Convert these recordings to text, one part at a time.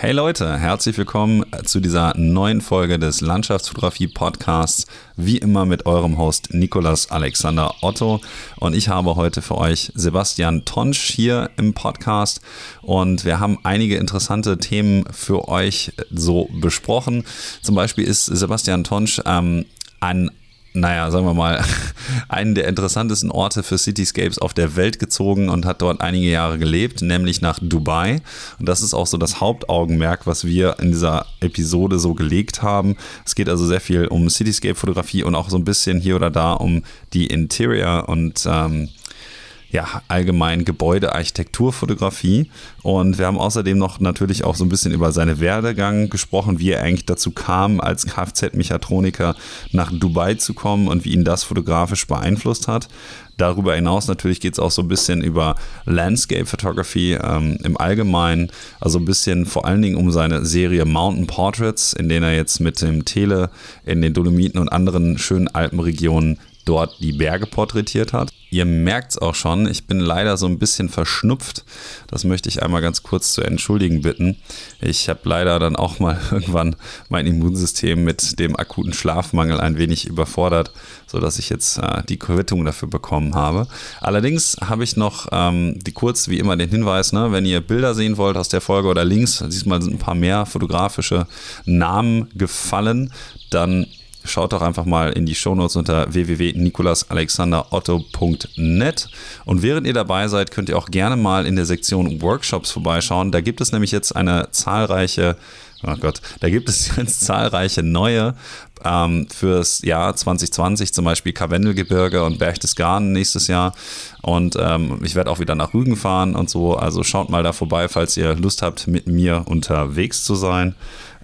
Hey Leute, herzlich willkommen zu dieser neuen Folge des Landschaftsfotografie Podcasts. Wie immer mit eurem Host Nikolas Alexander Otto. Und ich habe heute für euch Sebastian Tonsch hier im Podcast. Und wir haben einige interessante Themen für euch so besprochen. Zum Beispiel ist Sebastian Tonsch ähm, ein naja, sagen wir mal, einen der interessantesten Orte für Cityscapes auf der Welt gezogen und hat dort einige Jahre gelebt, nämlich nach Dubai. Und das ist auch so das Hauptaugenmerk, was wir in dieser Episode so gelegt haben. Es geht also sehr viel um Cityscape-Fotografie und auch so ein bisschen hier oder da um die Interior und ähm, ja, allgemein Gebäudearchitekturfotografie. Und wir haben außerdem noch natürlich auch so ein bisschen über seine Werdegang gesprochen, wie er eigentlich dazu kam, als Kfz-Mechatroniker nach Dubai zu kommen und wie ihn das fotografisch beeinflusst hat. Darüber hinaus natürlich geht es auch so ein bisschen über Landscape Photography ähm, im Allgemeinen, also ein bisschen vor allen Dingen um seine Serie Mountain Portraits, in denen er jetzt mit dem Tele in den Dolomiten und anderen schönen Alpenregionen dort die Berge porträtiert hat. Ihr merkt es auch schon, ich bin leider so ein bisschen verschnupft. Das möchte ich einmal ganz kurz zu entschuldigen bitten. Ich habe leider dann auch mal irgendwann mein Immunsystem mit dem akuten Schlafmangel ein wenig überfordert, sodass ich jetzt äh, die Quittung dafür bekommen habe. Allerdings habe ich noch ähm, die kurz wie immer den Hinweis, ne, wenn ihr Bilder sehen wollt aus der Folge oder Links, diesmal sind ein paar mehr fotografische Namen gefallen, dann schaut doch einfach mal in die Shownotes unter www.nikolasalexanderotto.net. Und während ihr dabei seid, könnt ihr auch gerne mal in der Sektion Workshops vorbeischauen. Da gibt es nämlich jetzt eine zahlreiche Oh Gott, da gibt es jetzt zahlreiche neue ähm, fürs Jahr 2020, zum Beispiel Karwendelgebirge und Berchtesgaden nächstes Jahr. Und ähm, ich werde auch wieder nach Rügen fahren und so. Also schaut mal da vorbei, falls ihr Lust habt, mit mir unterwegs zu sein.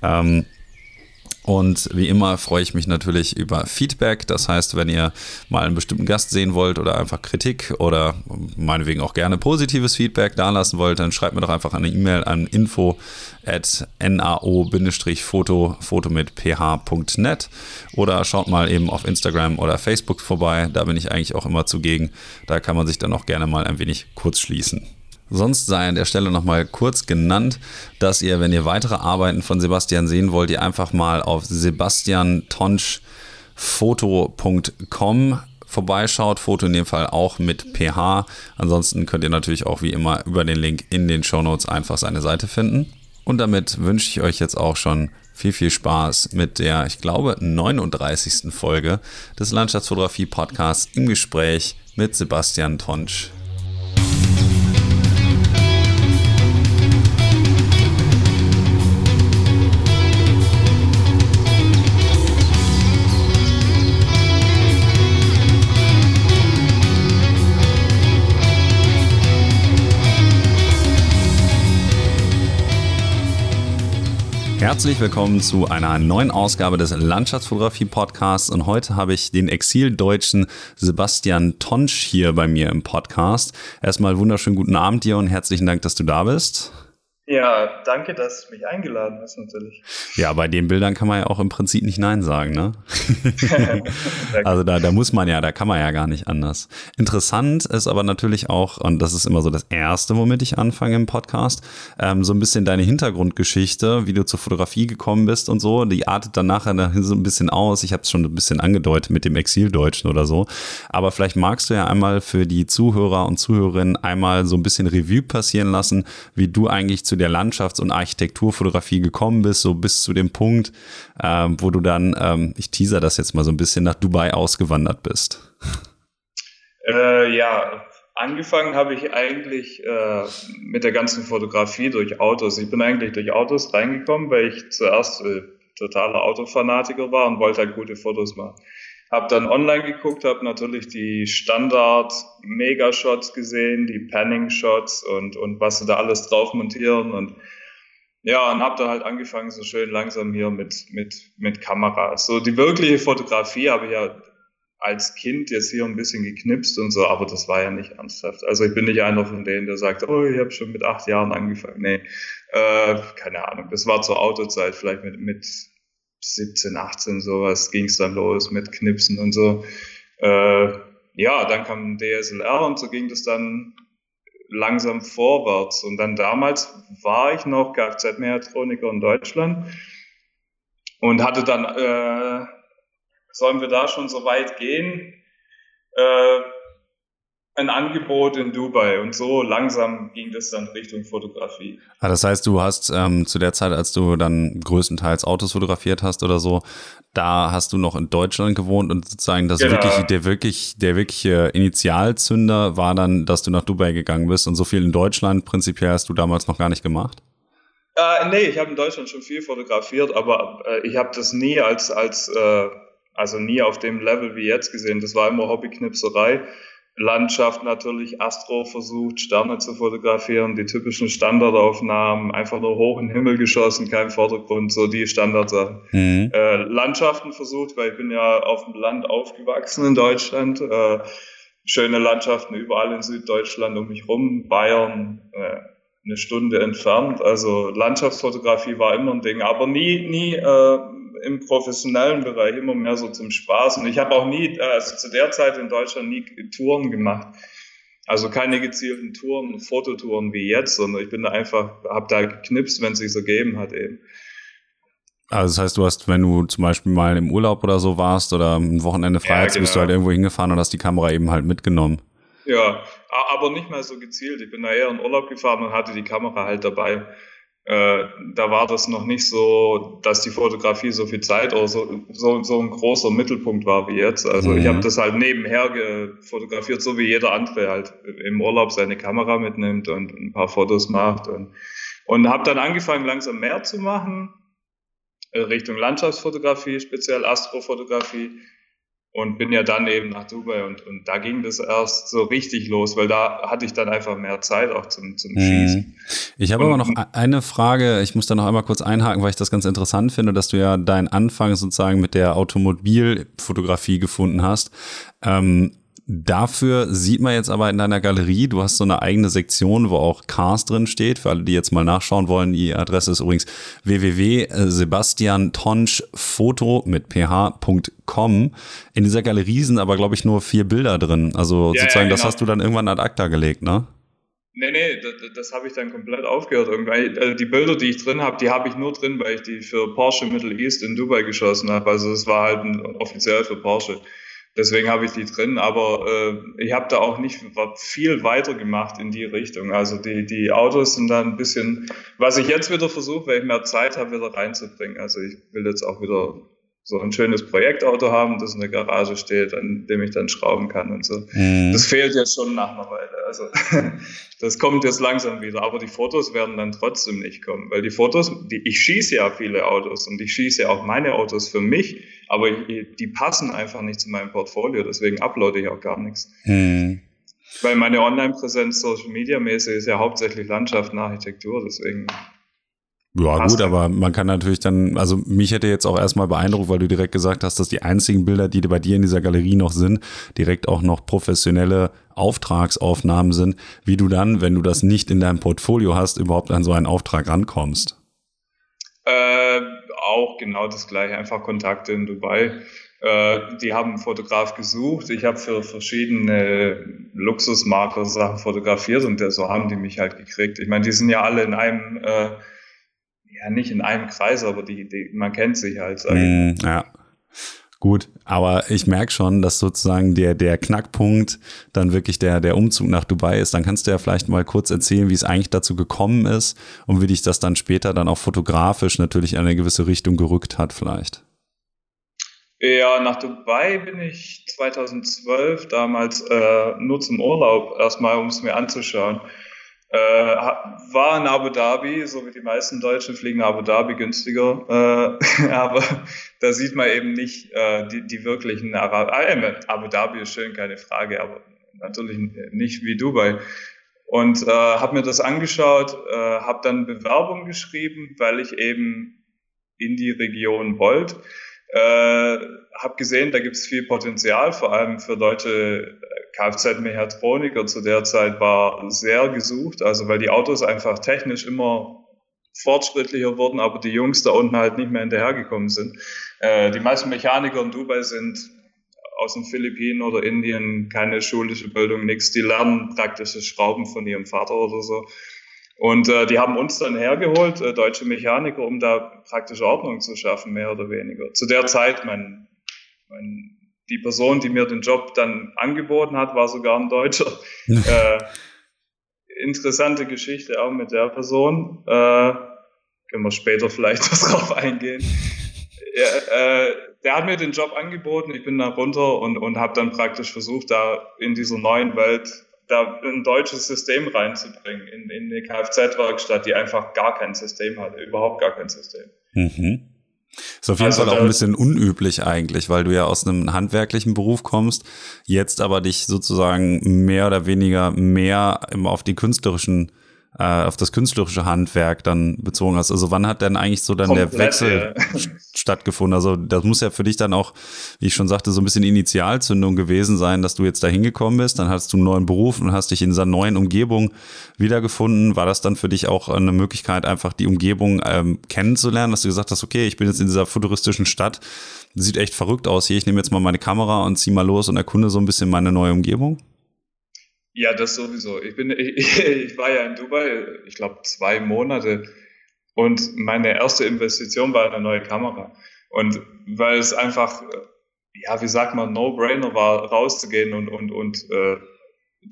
Ähm, und wie immer freue ich mich natürlich über Feedback. Das heißt, wenn ihr mal einen bestimmten Gast sehen wollt oder einfach Kritik oder meinetwegen auch gerne positives Feedback dalassen wollt, dann schreibt mir doch einfach eine E-Mail an info at nao-foto foto mit ph.net oder schaut mal eben auf Instagram oder Facebook vorbei. Da bin ich eigentlich auch immer zugegen. Da kann man sich dann auch gerne mal ein wenig kurz schließen. Sonst sei an der Stelle nochmal kurz genannt, dass ihr, wenn ihr weitere Arbeiten von Sebastian sehen wollt, ihr einfach mal auf sebastiantonschfoto.com vorbeischaut. Foto in dem Fall auch mit PH. Ansonsten könnt ihr natürlich auch wie immer über den Link in den Show Notes einfach seine Seite finden. Und damit wünsche ich euch jetzt auch schon viel, viel Spaß mit der, ich glaube, 39. Folge des Landschaftsfotografie Podcasts im Gespräch mit Sebastian Tonsch. Herzlich willkommen zu einer neuen Ausgabe des Landschaftsfotografie Podcasts und heute habe ich den Exildeutschen Sebastian Tonsch hier bei mir im Podcast. Erstmal wunderschönen guten Abend dir und herzlichen Dank, dass du da bist. Ja, danke, dass du mich eingeladen hast natürlich. Ja, bei den Bildern kann man ja auch im Prinzip nicht Nein sagen, ne? also da, da muss man ja, da kann man ja gar nicht anders. Interessant ist aber natürlich auch, und das ist immer so das Erste, womit ich anfange im Podcast, ähm, so ein bisschen deine Hintergrundgeschichte, wie du zur Fotografie gekommen bist und so. Die artet dann nachher so ein bisschen aus. Ich habe es schon ein bisschen angedeutet mit dem Exildeutschen oder so. Aber vielleicht magst du ja einmal für die Zuhörer und Zuhörerinnen einmal so ein bisschen Revue passieren lassen, wie du eigentlich zu zu der Landschafts- und Architekturfotografie gekommen bist, so bis zu dem Punkt, ähm, wo du dann, ähm, ich teaser das jetzt mal so ein bisschen, nach Dubai ausgewandert bist? Äh, ja, angefangen habe ich eigentlich äh, mit der ganzen Fotografie durch Autos. Ich bin eigentlich durch Autos reingekommen, weil ich zuerst äh, totaler Autofanatiker war und wollte halt gute Fotos machen. Hab dann online geguckt, habe natürlich die Standard Megashots gesehen, die Panning Shots und und was sie da alles drauf montieren und ja, und habe dann halt angefangen so schön langsam hier mit mit mit Kameras. So die wirkliche Fotografie habe ich ja als Kind jetzt hier ein bisschen geknipst und so, aber das war ja nicht ernsthaft. Also ich bin nicht einer von denen, der sagt, oh, ich habe schon mit acht Jahren angefangen. Nee, äh, keine Ahnung. Das war zur Autozeit, vielleicht mit, mit 17, 18 sowas ging es dann los mit Knipsen und so. Äh, ja, dann kam DSLR und so ging das dann langsam vorwärts. Und dann damals war ich noch Kfz-Mechatroniker in Deutschland und hatte dann, äh, sollen wir da schon so weit gehen? Äh, ein Angebot in Dubai und so langsam ging das dann Richtung Fotografie. Ah, das heißt, du hast ähm, zu der Zeit, als du dann größtenteils Autos fotografiert hast oder so, da hast du noch in Deutschland gewohnt und sozusagen das genau. wirklich, der wirklich, der wirkliche Initialzünder war dann, dass du nach Dubai gegangen bist und so viel in Deutschland prinzipiell hast du damals noch gar nicht gemacht? Äh, nee, ich habe in Deutschland schon viel fotografiert, aber äh, ich habe das nie als, als äh, also nie auf dem Level wie jetzt gesehen. Das war immer Hobbyknipserei. Landschaft natürlich, Astro versucht, Sterne zu fotografieren, die typischen Standardaufnahmen, einfach nur hoch in den Himmel geschossen, kein Vordergrund, so die Standardsachen. Mhm. Äh, Landschaften versucht, weil ich bin ja auf dem Land aufgewachsen in Deutschland. Äh, schöne Landschaften überall in Süddeutschland um mich rum, Bayern, äh, eine Stunde entfernt. Also Landschaftsfotografie war immer ein Ding, aber nie, nie äh, im professionellen Bereich immer mehr so zum Spaß. Und ich habe auch nie, also zu der Zeit in Deutschland nie Touren gemacht. Also keine gezielten Touren, Fototouren wie jetzt, sondern ich bin da einfach, habe da geknipst, wenn es sich so gegeben hat eben. Also das heißt, du hast, wenn du zum Beispiel mal im Urlaub oder so warst oder ein Wochenende frei ja, genau. bist du halt irgendwo hingefahren und hast die Kamera eben halt mitgenommen. Ja, aber nicht mal so gezielt. Ich bin da eher in Urlaub gefahren und hatte die Kamera halt dabei äh, da war das noch nicht so, dass die Fotografie so viel Zeit oder so, so, so ein großer Mittelpunkt war wie jetzt. Also mhm. ich habe das halt nebenher fotografiert, so wie jeder andere halt im Urlaub seine Kamera mitnimmt und ein paar Fotos macht und, und habe dann angefangen langsam mehr zu machen, äh, Richtung Landschaftsfotografie, speziell Astrofotografie und bin ja dann eben nach Dubai und, und da ging das erst so richtig los, weil da hatte ich dann einfach mehr Zeit auch zum, zum mhm. Schießen. Ich habe aber noch e-, eine Frage, ich muss da noch einmal kurz einhaken, weil ich das ganz interessant finde, dass du ja deinen Anfang sozusagen mit der Automobilfotografie gefunden hast. Ähm, Dafür sieht man jetzt aber in deiner Galerie, du hast so eine eigene Sektion, wo auch Cars drin steht. Für alle, die jetzt mal nachschauen wollen, die Adresse ist übrigens www.sebastiantonschfoto mit ph.com. In dieser Galerie sind aber, glaube ich, nur vier Bilder drin. Also ja, sozusagen, ja, genau. das hast du dann irgendwann ad acta gelegt, ne? Nee, nee, das, das habe ich dann komplett aufgehört. Irgendwie. Also die Bilder, die ich drin habe, die habe ich nur drin, weil ich die für Porsche Middle East in Dubai geschossen habe. Also es war halt offiziell für Porsche. Deswegen habe ich die drin, aber äh, ich habe da auch nicht viel weiter gemacht in die Richtung. Also die, die Autos sind da ein bisschen, was ich jetzt wieder versuche, weil ich mehr Zeit habe, wieder reinzubringen. Also ich will jetzt auch wieder so ein schönes Projektauto haben, das in der Garage steht, an dem ich dann schrauben kann und so. Mhm. Das fehlt jetzt schon nach einer Weile. Also das kommt jetzt langsam wieder, aber die Fotos werden dann trotzdem nicht kommen, weil die Fotos, die, ich schieße ja viele Autos und ich schieße ja auch meine Autos für mich, aber ich, die passen einfach nicht zu meinem Portfolio, deswegen uploade ich auch gar nichts. Mhm. Weil meine Online-Präsenz Social Media mäßig ist ja hauptsächlich Landschaft und Architektur, deswegen ja, Passt gut, aber man kann natürlich dann, also mich hätte jetzt auch erstmal beeindruckt, weil du direkt gesagt hast, dass die einzigen Bilder, die bei dir in dieser Galerie noch sind, direkt auch noch professionelle Auftragsaufnahmen sind, wie du dann, wenn du das nicht in deinem Portfolio hast, überhaupt an so einen Auftrag rankommst. Äh, auch genau das gleiche, einfach Kontakte in Dubai. Äh, die haben einen Fotograf gesucht. Ich habe für verschiedene Luxusmarker Sachen fotografiert und so haben die mich halt gekriegt. Ich meine, die sind ja alle in einem äh, ja nicht in einem Kreis, aber die, die man kennt sich halt. Mm, ja. Gut, aber ich merke schon, dass sozusagen der, der Knackpunkt dann wirklich der, der Umzug nach Dubai ist. Dann kannst du ja vielleicht mal kurz erzählen, wie es eigentlich dazu gekommen ist und wie dich das dann später dann auch fotografisch natürlich in eine gewisse Richtung gerückt hat, vielleicht. Ja, nach Dubai bin ich 2012 damals äh, nur zum Urlaub erstmal, um es mir anzuschauen. Äh, war in Abu Dhabi, so wie die meisten Deutschen fliegen Abu Dhabi günstiger, äh, aber da sieht man eben nicht äh, die, die wirklichen Arab äh, Abu Dhabi ist schön, keine Frage, aber natürlich nicht wie Dubai. Und äh, habe mir das angeschaut, äh, habe dann Bewerbung geschrieben, weil ich eben in die Region wollte. Äh, habe gesehen, da gibt es viel Potenzial, vor allem für deutsche Kfz-Mechatroniker zu der Zeit war sehr gesucht, also weil die Autos einfach technisch immer fortschrittlicher wurden, aber die Jungs da unten halt nicht mehr hinterhergekommen sind. Äh, die meisten Mechaniker in Dubai sind aus den Philippinen oder Indien, keine schulische Bildung, nichts. Die lernen praktische Schrauben von ihrem Vater oder so. Und äh, die haben uns dann hergeholt, äh, deutsche Mechaniker, um da praktische Ordnung zu schaffen, mehr oder weniger. Zu der Zeit, mein, mein, die Person, die mir den Job dann angeboten hat, war sogar ein Deutscher. äh, interessante Geschichte auch mit der Person. Äh, können wir später vielleicht was drauf eingehen. Ja, äh, der hat mir den Job angeboten, ich bin da runter und, und habe dann praktisch versucht, da in dieser neuen Welt da ein deutsches System reinzubringen in, in eine Kfz-Werkstatt, die einfach gar kein System hatte, überhaupt gar kein System. Mhm. Ist auf jeden also Fall auch ein bisschen unüblich eigentlich, weil du ja aus einem handwerklichen Beruf kommst, jetzt aber dich sozusagen mehr oder weniger mehr auf die künstlerischen äh, auf das künstlerische Handwerk dann bezogen hast. Also wann hat denn eigentlich so dann Komplett, der Wechsel ja. stattgefunden? Also das muss ja für dich dann auch, wie ich schon sagte, so ein bisschen Initialzündung gewesen sein, dass du jetzt da hingekommen bist. Dann hattest du einen neuen Beruf und hast dich in dieser neuen Umgebung wiedergefunden. War das dann für dich auch eine Möglichkeit, einfach die Umgebung ähm, kennenzulernen, dass du gesagt hast, okay, ich bin jetzt in dieser futuristischen Stadt, sieht echt verrückt aus hier, ich nehme jetzt mal meine Kamera und zieh mal los und erkunde so ein bisschen meine neue Umgebung? Ja, das sowieso. Ich bin, ich, ich war ja in Dubai, ich glaube zwei Monate und meine erste Investition war eine neue Kamera. Und weil es einfach, ja, wie sagt man, No-Brainer war, rauszugehen und, und, und äh,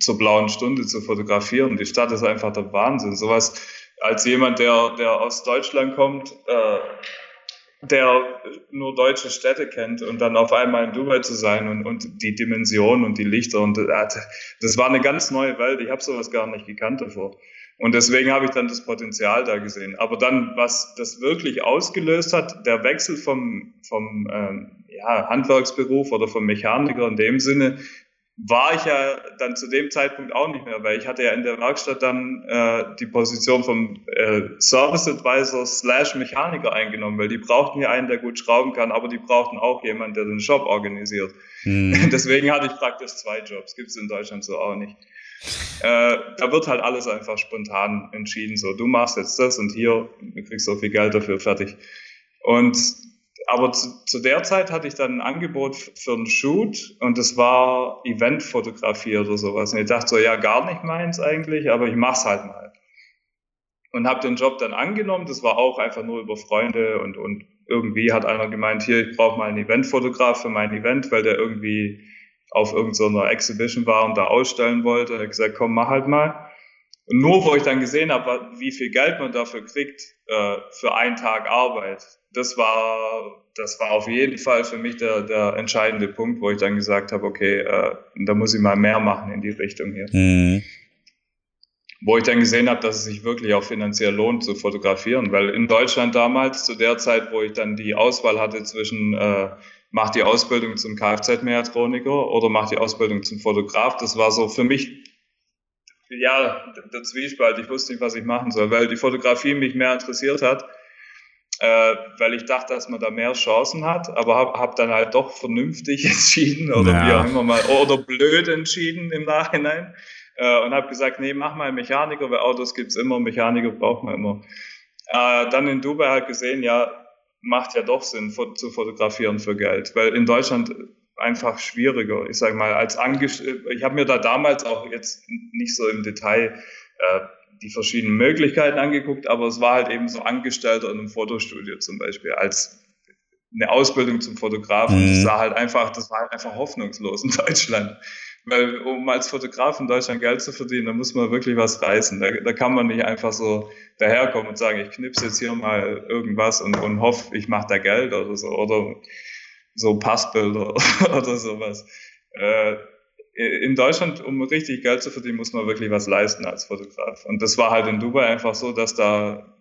zur blauen Stunde zu fotografieren. Die Stadt ist einfach der Wahnsinn. Sowas als jemand, der, der aus Deutschland kommt, äh, der nur deutsche Städte kennt und dann auf einmal in Dubai zu sein und, und die Dimension und die Lichter und äh, das war eine ganz neue Welt. Ich habe sowas gar nicht gekannt davor. Und deswegen habe ich dann das Potenzial da gesehen. Aber dann, was das wirklich ausgelöst hat, der Wechsel vom, vom ähm, ja, Handwerksberuf oder vom Mechaniker in dem Sinne war ich ja dann zu dem Zeitpunkt auch nicht mehr, weil ich hatte ja in der Werkstatt dann äh, die Position vom äh, Service Advisor slash Mechaniker eingenommen, weil die brauchten ja einen, der gut schrauben kann, aber die brauchten auch jemanden, der den Shop organisiert. Hm. Deswegen hatte ich praktisch zwei Jobs, gibt's in Deutschland so auch nicht. Äh, da wird halt alles einfach spontan entschieden, so du machst jetzt das und hier, du kriegst so viel Geld dafür, fertig. Und aber zu, zu, der Zeit hatte ich dann ein Angebot für einen Shoot und das war Eventfotografie oder sowas. Und ich dachte so, ja, gar nicht meins eigentlich, aber ich mach's halt mal. Und habe den Job dann angenommen. Das war auch einfach nur über Freunde und, und irgendwie hat einer gemeint, hier, ich brauche mal einen Eventfotograf für mein Event, weil der irgendwie auf irgendeiner Exhibition war und da ausstellen wollte. Er hat gesagt, komm, mach halt mal. Und nur wo ich dann gesehen habe, wie viel Geld man dafür kriegt, äh, für einen Tag Arbeit, das war, das war auf jeden Fall für mich der, der entscheidende Punkt, wo ich dann gesagt habe, okay, äh, da muss ich mal mehr machen in die Richtung hier. Mhm. Wo ich dann gesehen habe, dass es sich wirklich auch finanziell lohnt zu fotografieren, weil in Deutschland damals, zu der Zeit, wo ich dann die Auswahl hatte zwischen äh, mach die Ausbildung zum Kfz-Mechatroniker oder mach die Ausbildung zum Fotograf, das war so für mich ja, der Zwiespalt. Ich wusste nicht, was ich machen soll, weil die Fotografie mich mehr interessiert hat äh, weil ich dachte, dass man da mehr Chancen hat, aber habe hab dann halt doch vernünftig entschieden oder ja. wie auch immer mal, oder blöd entschieden im Nachhinein äh, und habe gesagt, nee, mach mal Mechaniker, weil Autos gibt's immer, Mechaniker braucht man immer. Äh, dann in Dubai halt gesehen, ja, macht ja doch Sinn zu fotografieren für Geld, weil in Deutschland einfach schwieriger. Ich sage mal, als Angestellter, ich habe mir da damals auch jetzt nicht so im Detail äh, die verschiedenen Möglichkeiten angeguckt, aber es war halt eben so Angestellter in einem Fotostudio zum Beispiel als eine Ausbildung zum Fotografen. Mhm. Das war halt einfach, das war halt einfach hoffnungslos in Deutschland. Weil um als Fotograf in Deutschland Geld zu verdienen, da muss man wirklich was reißen. Da, da kann man nicht einfach so daherkommen und sagen, ich knipse jetzt hier mal irgendwas und, und hoffe, ich mache da Geld oder so. Oder so Passbilder oder sowas. Äh, in Deutschland, um richtig Geld zu verdienen, muss man wirklich was leisten als Fotograf. Und das war halt in Dubai einfach so, dass da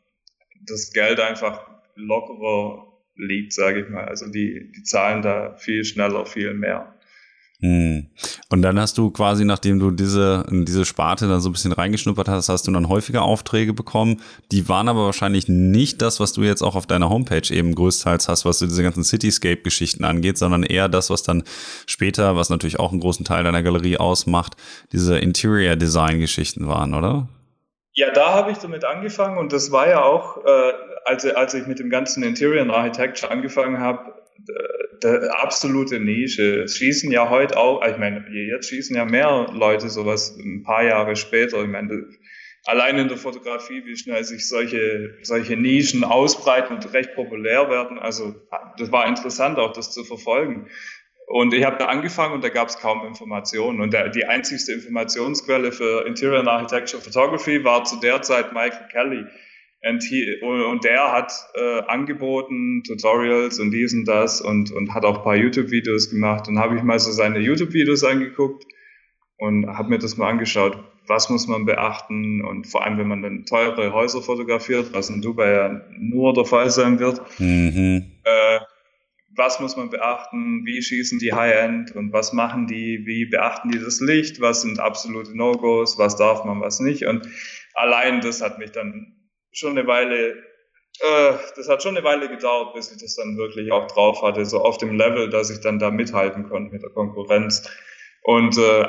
das Geld einfach lockerer liegt, sage ich mal. Also die, die zahlen da viel schneller, viel mehr. Hm. Und dann hast du quasi, nachdem du diese, diese Sparte dann so ein bisschen reingeschnuppert hast, hast du dann häufiger Aufträge bekommen. Die waren aber wahrscheinlich nicht das, was du jetzt auch auf deiner Homepage eben größtenteils hast, was so diese ganzen Cityscape-Geschichten angeht, sondern eher das, was dann später, was natürlich auch einen großen Teil deiner Galerie ausmacht, diese Interior-Design-Geschichten waren, oder? Ja, da habe ich damit angefangen und das war ja auch, äh, als, als ich mit dem ganzen Interior Architecture angefangen habe, absolute Nische. Es schießen ja heute auch, ich meine, jetzt schießen ja mehr Leute sowas ein paar Jahre später. Ich meine, allein in der Fotografie, wie schnell sich solche, solche Nischen ausbreiten und recht populär werden. Also das war interessant auch, das zu verfolgen. Und ich habe da angefangen und da gab es kaum Informationen. Und der, die einzigste Informationsquelle für Interior and Architecture Photography war zu der Zeit Michael Kelly. Und, he, und der hat äh, angeboten, Tutorials und dies und das und, und hat auch ein paar YouTube-Videos gemacht. Und habe ich mal so seine YouTube-Videos angeguckt und habe mir das mal angeschaut, was muss man beachten und vor allem, wenn man dann teure Häuser fotografiert, was in Dubai ja nur der Fall sein wird. Mhm. Äh, was muss man beachten, wie schießen die High-End und was machen die, wie beachten die das Licht, was sind absolute No-Gos, was darf man, was nicht. Und allein das hat mich dann schon eine Weile, äh, das hat schon eine Weile gedauert, bis ich das dann wirklich auch drauf hatte, so auf dem Level, dass ich dann da mithalten konnte mit der Konkurrenz. Und äh,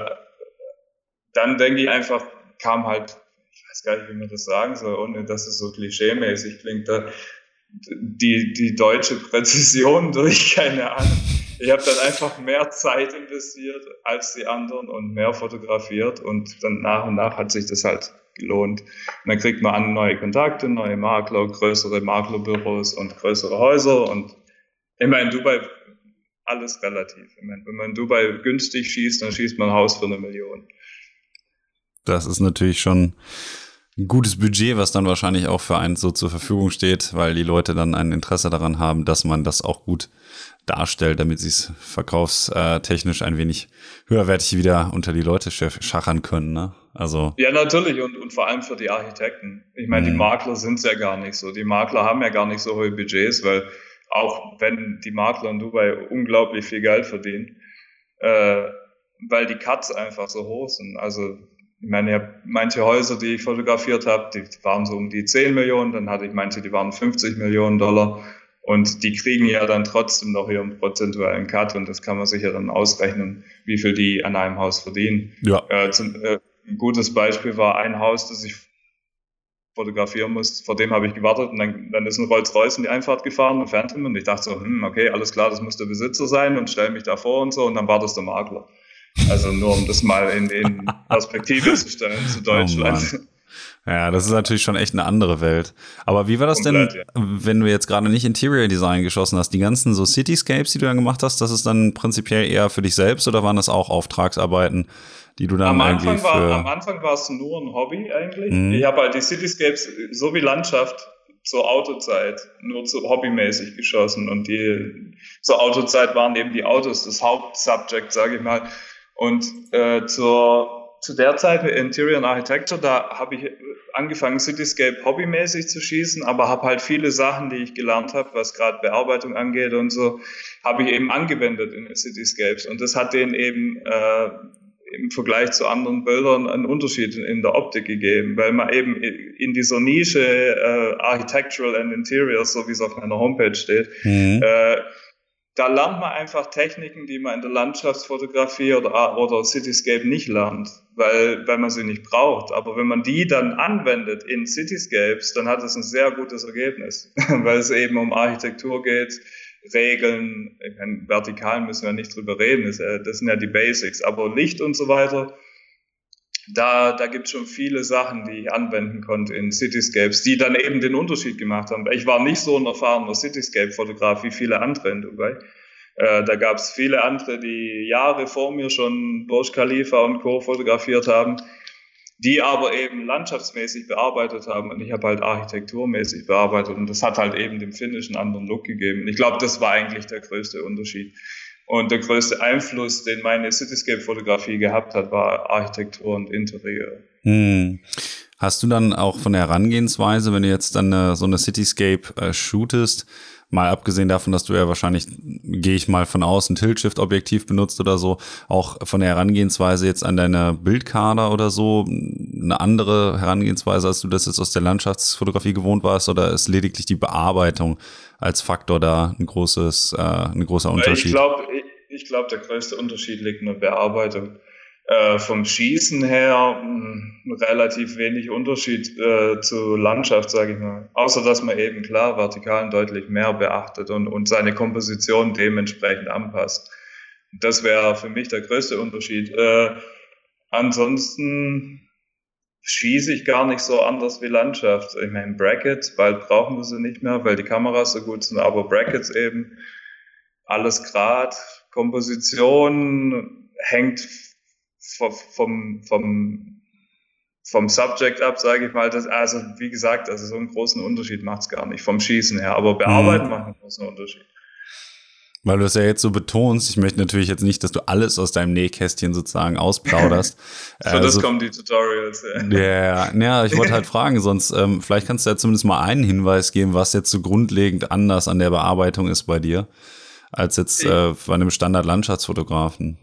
dann denke ich einfach, kam halt, ich weiß gar nicht, wie man das sagen soll, ohne dass es so klischeemäßig klingt, da, die, die deutsche Präzision durch, keine Ahnung. Ich habe dann einfach mehr Zeit investiert als die anderen und mehr fotografiert und dann nach und nach hat sich das halt gelohnt. Und dann kriegt man an neue Kontakte, neue Makler, größere Maklerbüros und größere Häuser und immer in Dubai alles relativ. Meine, wenn man in Dubai günstig schießt, dann schießt man ein Haus für eine Million. Das ist natürlich schon ein gutes Budget, was dann wahrscheinlich auch für einen so zur Verfügung steht, weil die Leute dann ein Interesse daran haben, dass man das auch gut darstellt, damit sie es verkaufstechnisch ein wenig höherwertig wieder unter die Leute schachern können. Ne? Also ja, natürlich und, und vor allem für die Architekten. Ich meine, die mhm. Makler sind es ja gar nicht so. Die Makler haben ja gar nicht so hohe Budgets, weil auch wenn die Makler in Dubai unglaublich viel Geld verdienen, äh, weil die Cuts einfach so hoch sind. Also ich meine, manche Häuser, die ich fotografiert habe, die waren so um die 10 Millionen, dann hatte ich manche, die waren 50 Millionen Dollar und die kriegen ja dann trotzdem noch ihren prozentualen Cut und das kann man sich ja dann ausrechnen, wie viel die an einem Haus verdienen. Ja. Äh, zum, äh, ein gutes Beispiel war ein Haus, das ich fotografieren musste, vor dem habe ich gewartet und dann, dann ist ein Rolls-Royce in die Einfahrt gefahren, ein Phantom und ich dachte so, hm, okay, alles klar, das muss der Besitzer sein und stelle mich da vor und so und dann war das der Makler. Also nur um das mal in, in Perspektive zu stellen zu oh Deutschland. Oh ja, das ist natürlich schon echt eine andere Welt. Aber wie war das Komplett, denn, ja. wenn du jetzt gerade nicht Interior Design geschossen hast? Die ganzen so Cityscapes, die du dann gemacht hast, das ist dann prinzipiell eher für dich selbst oder waren das auch Auftragsarbeiten, die du dann am Anfang für war, Am Anfang war es nur ein Hobby eigentlich. Mhm. Ich habe halt die Cityscapes so wie Landschaft zur Autozeit nur zu hobbymäßig geschossen und die zur Autozeit waren eben die Autos das Hauptsubject, sage ich mal. Und äh, zur, zu der Zeit mit Interior and Architecture, da habe ich angefangen, Cityscape hobbymäßig zu schießen, aber habe halt viele Sachen, die ich gelernt habe, was gerade Bearbeitung angeht und so, habe ich eben angewendet in Cityscapes. Und das hat denen eben äh, im Vergleich zu anderen Bildern einen Unterschied in der Optik gegeben, weil man eben in dieser Nische äh, Architectural and Interiors, so wie es auf meiner Homepage steht, mhm. äh, da lernt man einfach Techniken, die man in der Landschaftsfotografie oder, oder Cityscape nicht lernt, weil, weil man sie nicht braucht. Aber wenn man die dann anwendet in Cityscapes, dann hat es ein sehr gutes Ergebnis, weil es eben um Architektur geht, Regeln, ich vertikal müssen wir nicht drüber reden, das sind ja die Basics, aber Licht und so weiter, da, da gibt es schon viele Sachen, die ich anwenden konnte in Cityscapes, die dann eben den Unterschied gemacht haben. Ich war nicht so ein erfahrener Cityscape-Fotograf wie viele andere in Dubai. Äh, da gab es viele andere, die Jahre vor mir schon Burj Khalifa und Co. fotografiert haben, die aber eben landschaftsmäßig bearbeitet haben und ich habe halt architekturmäßig bearbeitet und das hat halt eben dem Finish einen anderen Look gegeben. Ich glaube, das war eigentlich der größte Unterschied. Und der größte Einfluss, den meine Cityscape-Fotografie gehabt hat, war Architektur und Interieur. Hm. Hast du dann auch von der Herangehensweise, wenn du jetzt dann äh, so eine Cityscape äh, shootest, mal abgesehen davon, dass du ja wahrscheinlich, gehe ich mal von außen, Tilt-Shift-Objektiv benutzt oder so, auch von der Herangehensweise jetzt an deine Bildkader oder so, eine andere Herangehensweise, als du das jetzt aus der Landschaftsfotografie gewohnt warst, oder ist lediglich die Bearbeitung als Faktor da ein großes, äh, ein großer Unterschied? Ich glaube, ich, ich glaube, der größte Unterschied liegt in der Bearbeitung. Äh, vom Schießen her mh, hm, relativ wenig Unterschied äh, zu Landschaft, sage ich mal. Außer dass man eben klar Vertikalen deutlich mehr beachtet und, und seine Komposition dementsprechend anpasst. Das wäre für mich der größte Unterschied. Äh, ansonsten schieße ich gar nicht so anders wie Landschaft. Ich meine, Brackets, bald brauchen wir sie nicht mehr, weil die Kameras so gut sind, aber Brackets eben, alles grad, Komposition hängt vom, vom, vom Subject ab, sage ich mal. Das, also wie gesagt, also so einen großen Unterschied macht es gar nicht vom Schießen her, aber bearbeiten mhm. macht einen großen Unterschied. Weil du es ja jetzt so betonst, ich möchte natürlich jetzt nicht, dass du alles aus deinem Nähkästchen sozusagen ausplauderst. Für also, das kommen die Tutorials. Ja, ja, ja ich wollte halt fragen, sonst ähm, vielleicht kannst du ja zumindest mal einen Hinweis geben, was jetzt so grundlegend anders an der Bearbeitung ist bei dir, als jetzt äh, bei einem Standard-Landschaftsfotografen.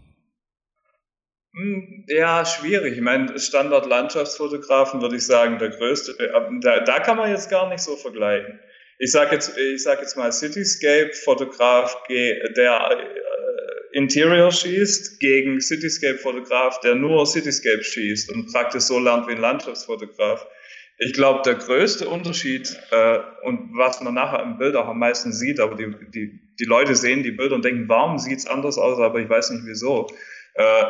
Hm, ja, schwierig. Ich meine, Standard-Landschaftsfotografen würde ich sagen, der größte. Äh, da, da kann man jetzt gar nicht so vergleichen ich sage jetzt, ich sag jetzt mal Cityscape-Fotograf, der äh, Interior schießt, gegen Cityscape-Fotograf, der nur Cityscape schießt und praktisch so lernt wie ein Landschaftsfotograf. Ich glaube, der größte Unterschied äh, und was man nachher im Bild auch am meisten sieht, aber die, die, die Leute sehen die Bilder und denken, warum sieht's anders aus, aber ich weiß nicht wieso. Äh,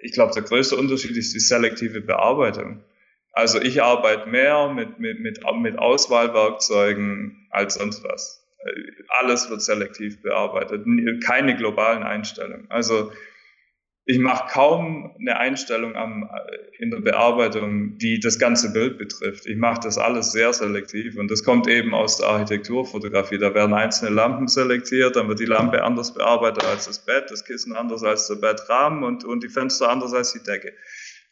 ich glaube, der größte Unterschied ist die selektive Bearbeitung. Also ich arbeite mehr mit, mit, mit, mit Auswahlwerkzeugen als sonst was. Alles wird selektiv bearbeitet, keine globalen Einstellungen. Also ich mache kaum eine Einstellung am, in der Bearbeitung, die das ganze Bild betrifft. Ich mache das alles sehr selektiv und das kommt eben aus der Architekturfotografie. Da werden einzelne Lampen selektiert, dann wird die Lampe anders bearbeitet als das Bett, das Kissen anders als der Bettrahmen und, und die Fenster anders als die Decke.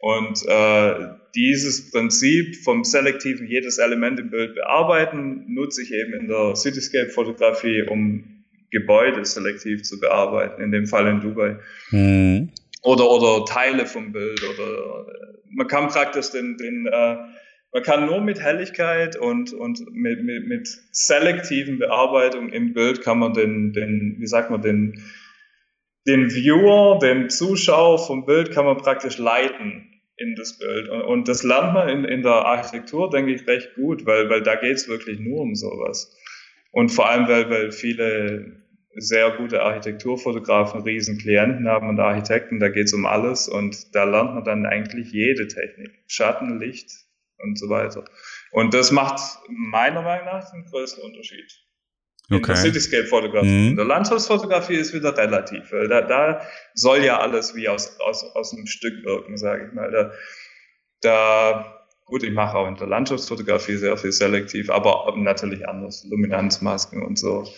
Und äh, dieses Prinzip vom selektiven jedes Element im Bild bearbeiten nutze ich eben in der Cityscape-Fotografie, um Gebäude selektiv zu bearbeiten, in dem Fall in Dubai. Mhm. Oder, oder Teile vom Bild. Oder man kann praktisch den, den äh, man kann nur mit Helligkeit und, und mit, mit, mit selektiven Bearbeitung im Bild kann man den, den, wie sagt man, den, den Viewer, den Zuschauer vom Bild kann man praktisch leiten in das Bild. Und, und das lernt man in, in der Architektur, denke ich, recht gut, weil, weil da geht es wirklich nur um sowas. Und vor allem, weil, weil viele sehr gute Architekturfotografen riesen Klienten haben und Architekten, da geht es um alles und da lernt man dann eigentlich jede Technik. Schatten, Licht und so weiter. Und das macht meiner Meinung nach den größten Unterschied. In okay. der Cityscape-Fotografie. Mhm. In der Landschaftsfotografie ist wieder relativ, weil da, da soll ja alles wie aus, aus, aus einem Stück wirken, sage ich mal. Da, da, gut, ich mache auch in der Landschaftsfotografie sehr viel selektiv, aber natürlich anders, Luminanzmasken und so.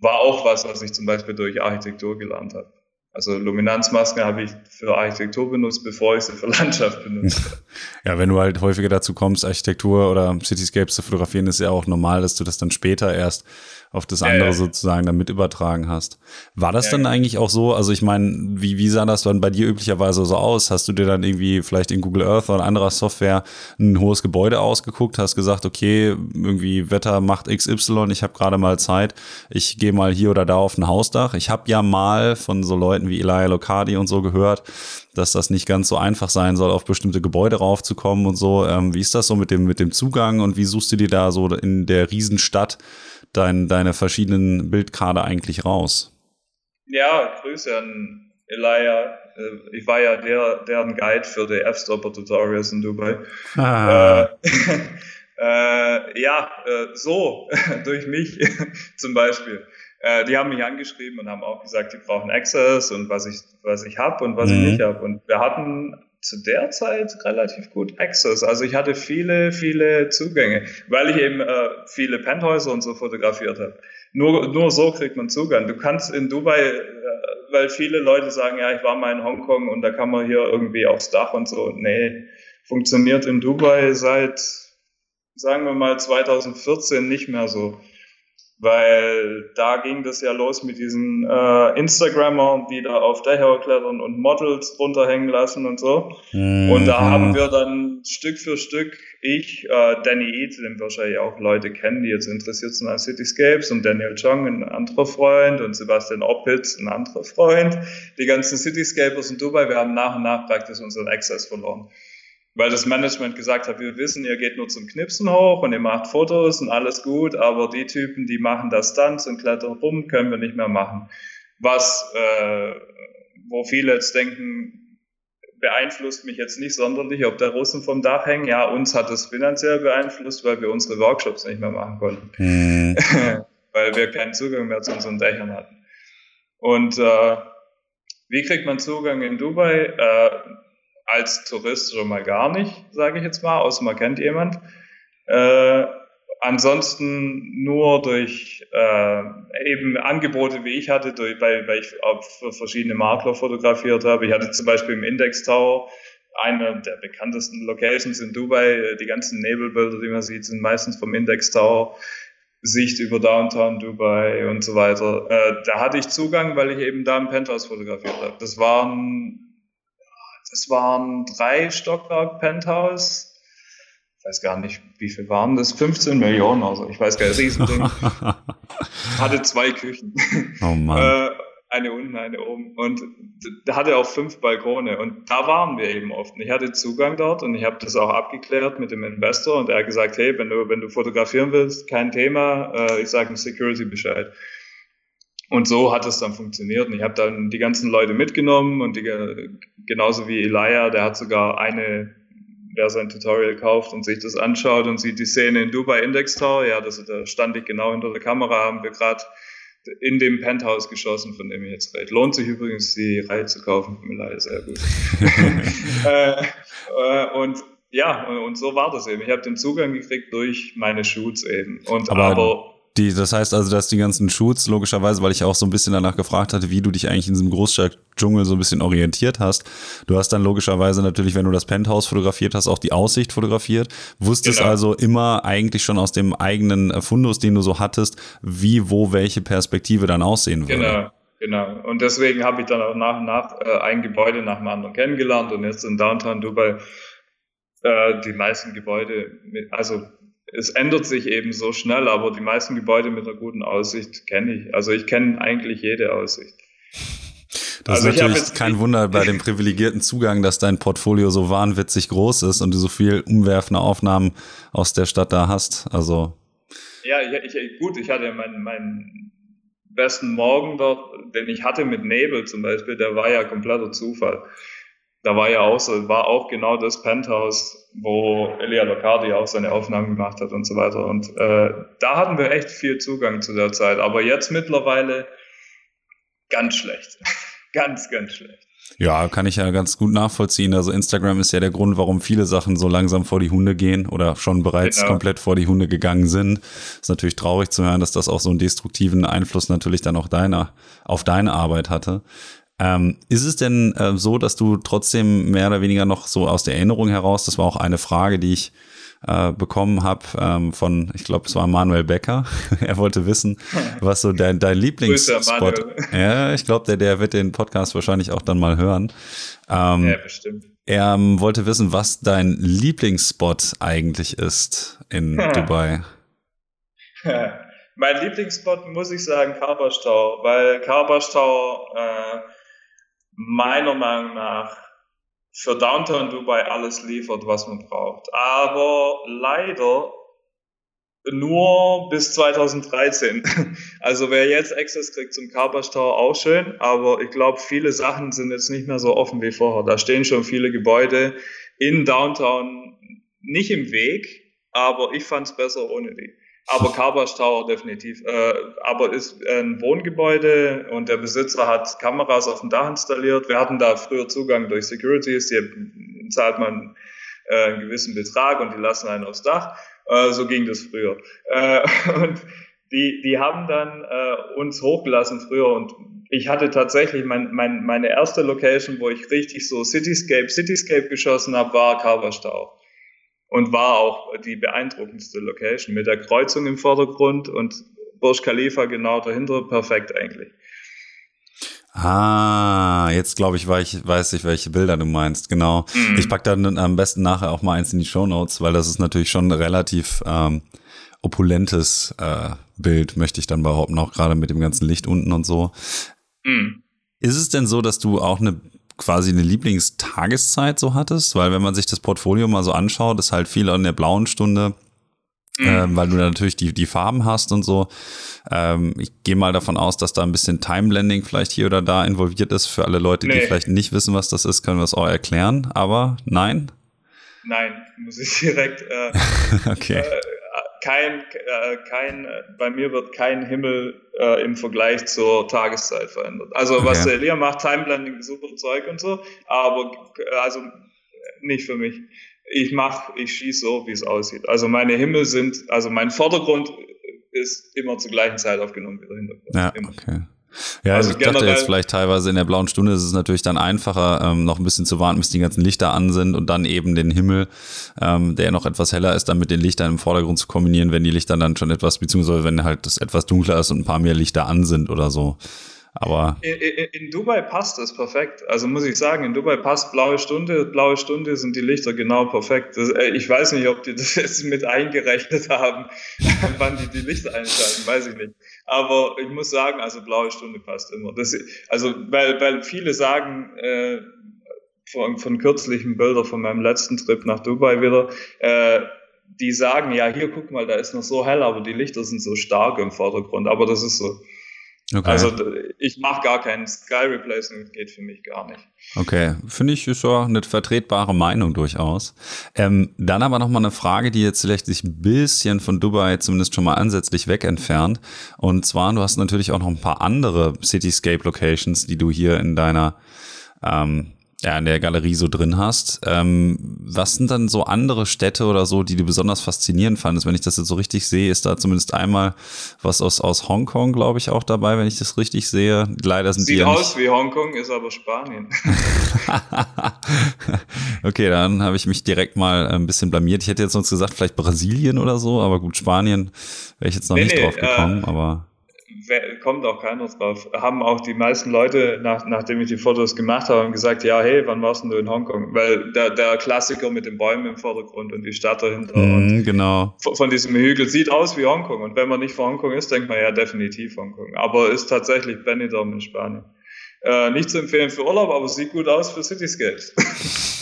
War auch was, was ich zum Beispiel durch Architektur gelernt habe. Also Luminanzmasken habe ich für Architektur benutzt, bevor ich sie für Landschaft benutzt Ja, wenn du halt häufiger dazu kommst, Architektur oder Cityscapes zu fotografieren, ist ja auch normal, dass du das dann später erst auf das andere ja, sozusagen damit übertragen hast. War das ja, dann eigentlich auch so? Also ich meine, wie, wie sah das dann bei dir üblicherweise so aus? Hast du dir dann irgendwie vielleicht in Google Earth oder anderer Software ein hohes Gebäude ausgeguckt, hast gesagt, okay, irgendwie Wetter macht XY, ich habe gerade mal Zeit, ich gehe mal hier oder da auf ein Hausdach. Ich habe ja mal von so Leuten wie Elia Locardi und so gehört, dass das nicht ganz so einfach sein soll, auf bestimmte Gebäude raufzukommen und so. Ähm, wie ist das so mit dem, mit dem Zugang und wie suchst du dir da so in der Riesenstadt dein, deine verschiedenen Bildkader eigentlich raus? Ja, Grüße an Elia. Äh, ich war ja der, deren Guide für die F-Stopper-Tutorials in Dubai. Ah. Äh, äh, ja, äh, so, durch mich zum Beispiel. Äh, die haben mich angeschrieben und haben auch gesagt, die brauchen Access und was ich, was ich habe und was mhm. ich nicht habe. Und wir hatten zu der Zeit relativ gut Access. Also ich hatte viele, viele Zugänge, weil ich eben äh, viele Penthäuser und so fotografiert habe. Nur, nur so kriegt man Zugang. Du kannst in Dubai, äh, weil viele Leute sagen, ja, ich war mal in Hongkong und da kann man hier irgendwie aufs Dach und so. Nee, funktioniert in Dubai seit, sagen wir mal, 2014 nicht mehr so weil da ging das ja los mit diesen äh, Instagrammern, die da auf Dächer klettern und Models runterhängen lassen und so. Mhm. Und da haben wir dann Stück für Stück, ich, äh, Danny Eads, den wahrscheinlich auch Leute kennen, die jetzt interessiert sind an Cityscapes und Daniel Chong, ein anderer Freund und Sebastian Oppitz, ein anderer Freund, die ganzen Cityscapers in Dubai, wir haben nach und nach praktisch unseren Access verloren weil das Management gesagt hat, wir wissen, ihr geht nur zum Knipsen hoch und ihr macht Fotos und alles gut, aber die Typen, die machen das Stunts und klettern rum, können wir nicht mehr machen. Was, äh, wo viele jetzt denken, beeinflusst mich jetzt nicht sonderlich, ob der Russen vom Dach hängen. Ja, uns hat es finanziell beeinflusst, weil wir unsere Workshops nicht mehr machen konnten. Mhm. weil wir keinen Zugang mehr zu unseren Dächern hatten. Und äh, wie kriegt man Zugang in Dubai? Äh, als Tourist schon mal gar nicht, sage ich jetzt mal, außer man kennt jemand. Äh, ansonsten nur durch äh, eben Angebote, wie ich hatte, durch, weil, weil ich auf verschiedene Makler fotografiert habe. Ich hatte zum Beispiel im Index Tower eine der bekanntesten Locations in Dubai. Die ganzen Nebelbilder, die man sieht, sind meistens vom Index Tower. Sicht über Downtown Dubai und so weiter. Äh, da hatte ich Zugang, weil ich eben da im Penthouse fotografiert habe. Das waren es waren drei Stockwerk Penthouse. Ich weiß gar nicht, wie viel waren das? 15 Millionen, also ich weiß gar nicht, Riesending. hatte zwei Küchen. Oh Mann. Äh, eine unten, eine oben. Und da hatte auch fünf Balkone. Und da waren wir eben oft. Und ich hatte Zugang dort und ich habe das auch abgeklärt mit dem Investor. Und er hat gesagt, hey, wenn du, wenn du fotografieren willst, kein Thema, äh, ich sage dem Security Bescheid. Und so hat es dann funktioniert. Und ich habe dann die ganzen Leute mitgenommen und die, genauso wie Elia, der hat sogar eine, wer sein Tutorial kauft und sich das anschaut und sieht die Szene in Dubai Index Tower, ja, das, da stand ich genau hinter der Kamera, haben wir gerade in dem Penthouse geschossen, von dem ich jetzt rede. Lohnt sich übrigens, die Reihe zu kaufen, von Elia, sehr gut. äh, äh, und ja, und so war das eben. Ich habe den Zugang gekriegt durch meine Shoots eben. Und aber, aber die, das heißt also, dass die ganzen Shoots, logischerweise, weil ich auch so ein bisschen danach gefragt hatte, wie du dich eigentlich in diesem Großstadtdschungel so ein bisschen orientiert hast. Du hast dann logischerweise natürlich, wenn du das Penthouse fotografiert hast, auch die Aussicht fotografiert. Wusstest genau. also immer eigentlich schon aus dem eigenen Fundus, den du so hattest, wie, wo, welche Perspektive dann aussehen würde. Genau. Genau. Und deswegen habe ich dann auch nach und nach äh, ein Gebäude nach dem anderen kennengelernt und jetzt in Downtown Dubai äh, die meisten Gebäude, mit, also es ändert sich eben so schnell, aber die meisten Gebäude mit einer guten Aussicht kenne ich. Also ich kenne eigentlich jede Aussicht. Das also ist natürlich kein Wunder bei dem privilegierten Zugang, dass dein Portfolio so wahnwitzig groß ist und du so viel umwerfende Aufnahmen aus der Stadt da hast. Also. Ja, ich, ich, gut, ich hatte meinen, meinen besten Morgen dort, den ich hatte mit Nebel zum Beispiel, der war ja kompletter Zufall da war ja auch so, war auch genau das Penthouse, wo Elia Locardi auch seine Aufnahmen gemacht hat und so weiter. Und äh, da hatten wir echt viel Zugang zu der Zeit. Aber jetzt mittlerweile ganz schlecht. ganz, ganz schlecht. Ja, kann ich ja ganz gut nachvollziehen. Also Instagram ist ja der Grund, warum viele Sachen so langsam vor die Hunde gehen oder schon bereits genau. komplett vor die Hunde gegangen sind. Ist natürlich traurig zu hören, dass das auch so einen destruktiven Einfluss natürlich dann auch deiner, auf deine Arbeit hatte. Ähm, ist es denn äh, so, dass du trotzdem mehr oder weniger noch so aus der Erinnerung heraus, das war auch eine Frage, die ich äh, bekommen habe ähm, von, ich glaube, es war Manuel Becker. er wollte wissen, was so dein, dein Lieblingsspot. Ja, ich glaube, der, der wird den Podcast wahrscheinlich auch dann mal hören. Ähm, ja, bestimmt. Er ähm, wollte wissen, was dein Lieblingsspot eigentlich ist in Dubai. mein Lieblingsspot muss ich sagen Karperstau, weil Karperstau äh, meiner Meinung nach für Downtown Dubai alles liefert, was man braucht. Aber leider nur bis 2013. Also wer jetzt Access kriegt zum Tower, auch schön, aber ich glaube, viele Sachen sind jetzt nicht mehr so offen wie vorher. Da stehen schon viele Gebäude in Downtown nicht im Weg, aber ich fand es besser ohne die. Aber Carbash Tower definitiv. Äh, aber ist ein Wohngebäude und der Besitzer hat Kameras auf dem Dach installiert. Wir hatten da früher Zugang durch Securities. Hier zahlt man äh, einen gewissen Betrag und die lassen einen aufs Dach. Äh, so ging das früher. Äh, und die, die haben dann äh, uns hochgelassen früher und ich hatte tatsächlich mein, mein, meine erste Location, wo ich richtig so Cityscape, Cityscape geschossen habe, war Carbash Tower und war auch die beeindruckendste Location mit der Kreuzung im Vordergrund und Burj Khalifa genau dahinter, perfekt eigentlich. Ah, jetzt glaube ich, ich, weiß ich, welche Bilder du meinst. Genau. Mhm. Ich packe dann am besten nachher auch mal eins in die Show Notes, weil das ist natürlich schon ein relativ ähm, opulentes äh, Bild, möchte ich dann behaupten, auch gerade mit dem ganzen Licht unten und so. Mhm. Ist es denn so, dass du auch eine quasi eine Lieblingstageszeit so hattest? Weil wenn man sich das Portfolio mal so anschaut, ist halt viel an der blauen Stunde, mhm. ähm, weil du da natürlich die, die Farben hast und so. Ähm, ich gehe mal davon aus, dass da ein bisschen Timeblending vielleicht hier oder da involviert ist. Für alle Leute, nee. die vielleicht nicht wissen, was das ist, können wir es auch erklären. Aber nein? Nein, muss ich direkt. Äh, okay. Äh, kein, äh, kein, bei mir wird kein Himmel äh, im Vergleich zur Tageszeit verändert. Also okay. was der Elia macht, Timeblending, super Zeug und so, aber also nicht für mich. Ich mache, ich schieße so, wie es aussieht. Also meine Himmel sind, also mein Vordergrund ist immer zur gleichen Zeit aufgenommen wie der Hintergrund. Ja, immer. okay. Ja, also, also ich dachte jetzt vielleicht teilweise in der blauen Stunde ist es natürlich dann einfacher, ähm, noch ein bisschen zu warten, bis die ganzen Lichter an sind und dann eben den Himmel, ähm, der noch etwas heller ist, dann mit den Lichtern im Vordergrund zu kombinieren, wenn die Lichter dann schon etwas, beziehungsweise wenn halt das etwas dunkler ist und ein paar mehr Lichter an sind oder so. Aber in, in, in, Dubai passt das perfekt. Also muss ich sagen, in Dubai passt blaue Stunde. Blaue Stunde sind die Lichter genau perfekt. Das, äh, ich weiß nicht, ob die das jetzt mit eingerechnet haben, wann die die Lichter einschalten, weiß ich nicht. Aber ich muss sagen, also blaue Stunde passt immer. Das, also weil, weil viele sagen, äh, von, von kürzlichen Bildern von meinem letzten Trip nach Dubai wieder, äh, die sagen, ja, hier guck mal, da ist noch so hell, aber die Lichter sind so stark im Vordergrund. Aber das ist so. Okay. Also ich mache gar keinen Sky Replacement, geht für mich gar nicht. Okay, finde ich ist ja eine vertretbare Meinung durchaus. Ähm, dann aber nochmal eine Frage, die jetzt vielleicht sich ein bisschen von Dubai zumindest schon mal ansätzlich weg entfernt. Und zwar, du hast natürlich auch noch ein paar andere Cityscape Locations, die du hier in deiner ähm, ja, in der Galerie so drin hast. Ähm, was sind dann so andere Städte oder so, die du besonders faszinierend fandest? Wenn ich das jetzt so richtig sehe, ist da zumindest einmal was aus, aus Hongkong, glaube ich, auch dabei, wenn ich das richtig sehe. Leider sind Sieht die ja aus wie Hongkong, ist aber Spanien. okay, dann habe ich mich direkt mal ein bisschen blamiert. Ich hätte jetzt sonst gesagt, vielleicht Brasilien oder so, aber gut, Spanien wäre ich jetzt noch nee, nicht nee, drauf gekommen, äh, aber kommt auch keiner drauf. Haben auch die meisten Leute, nach, nachdem ich die Fotos gemacht habe, gesagt, ja, hey, wann warst du in Hongkong? Weil der, der Klassiker mit den Bäumen im Vordergrund und die Stadt dahinter mm, genau. von diesem Hügel sieht aus wie Hongkong. Und wenn man nicht vor Hongkong ist, denkt man ja definitiv Hongkong. Aber ist tatsächlich Benidorm in Spanien. Äh, nicht zu empfehlen für Urlaub, aber sieht gut aus für Cityscapes.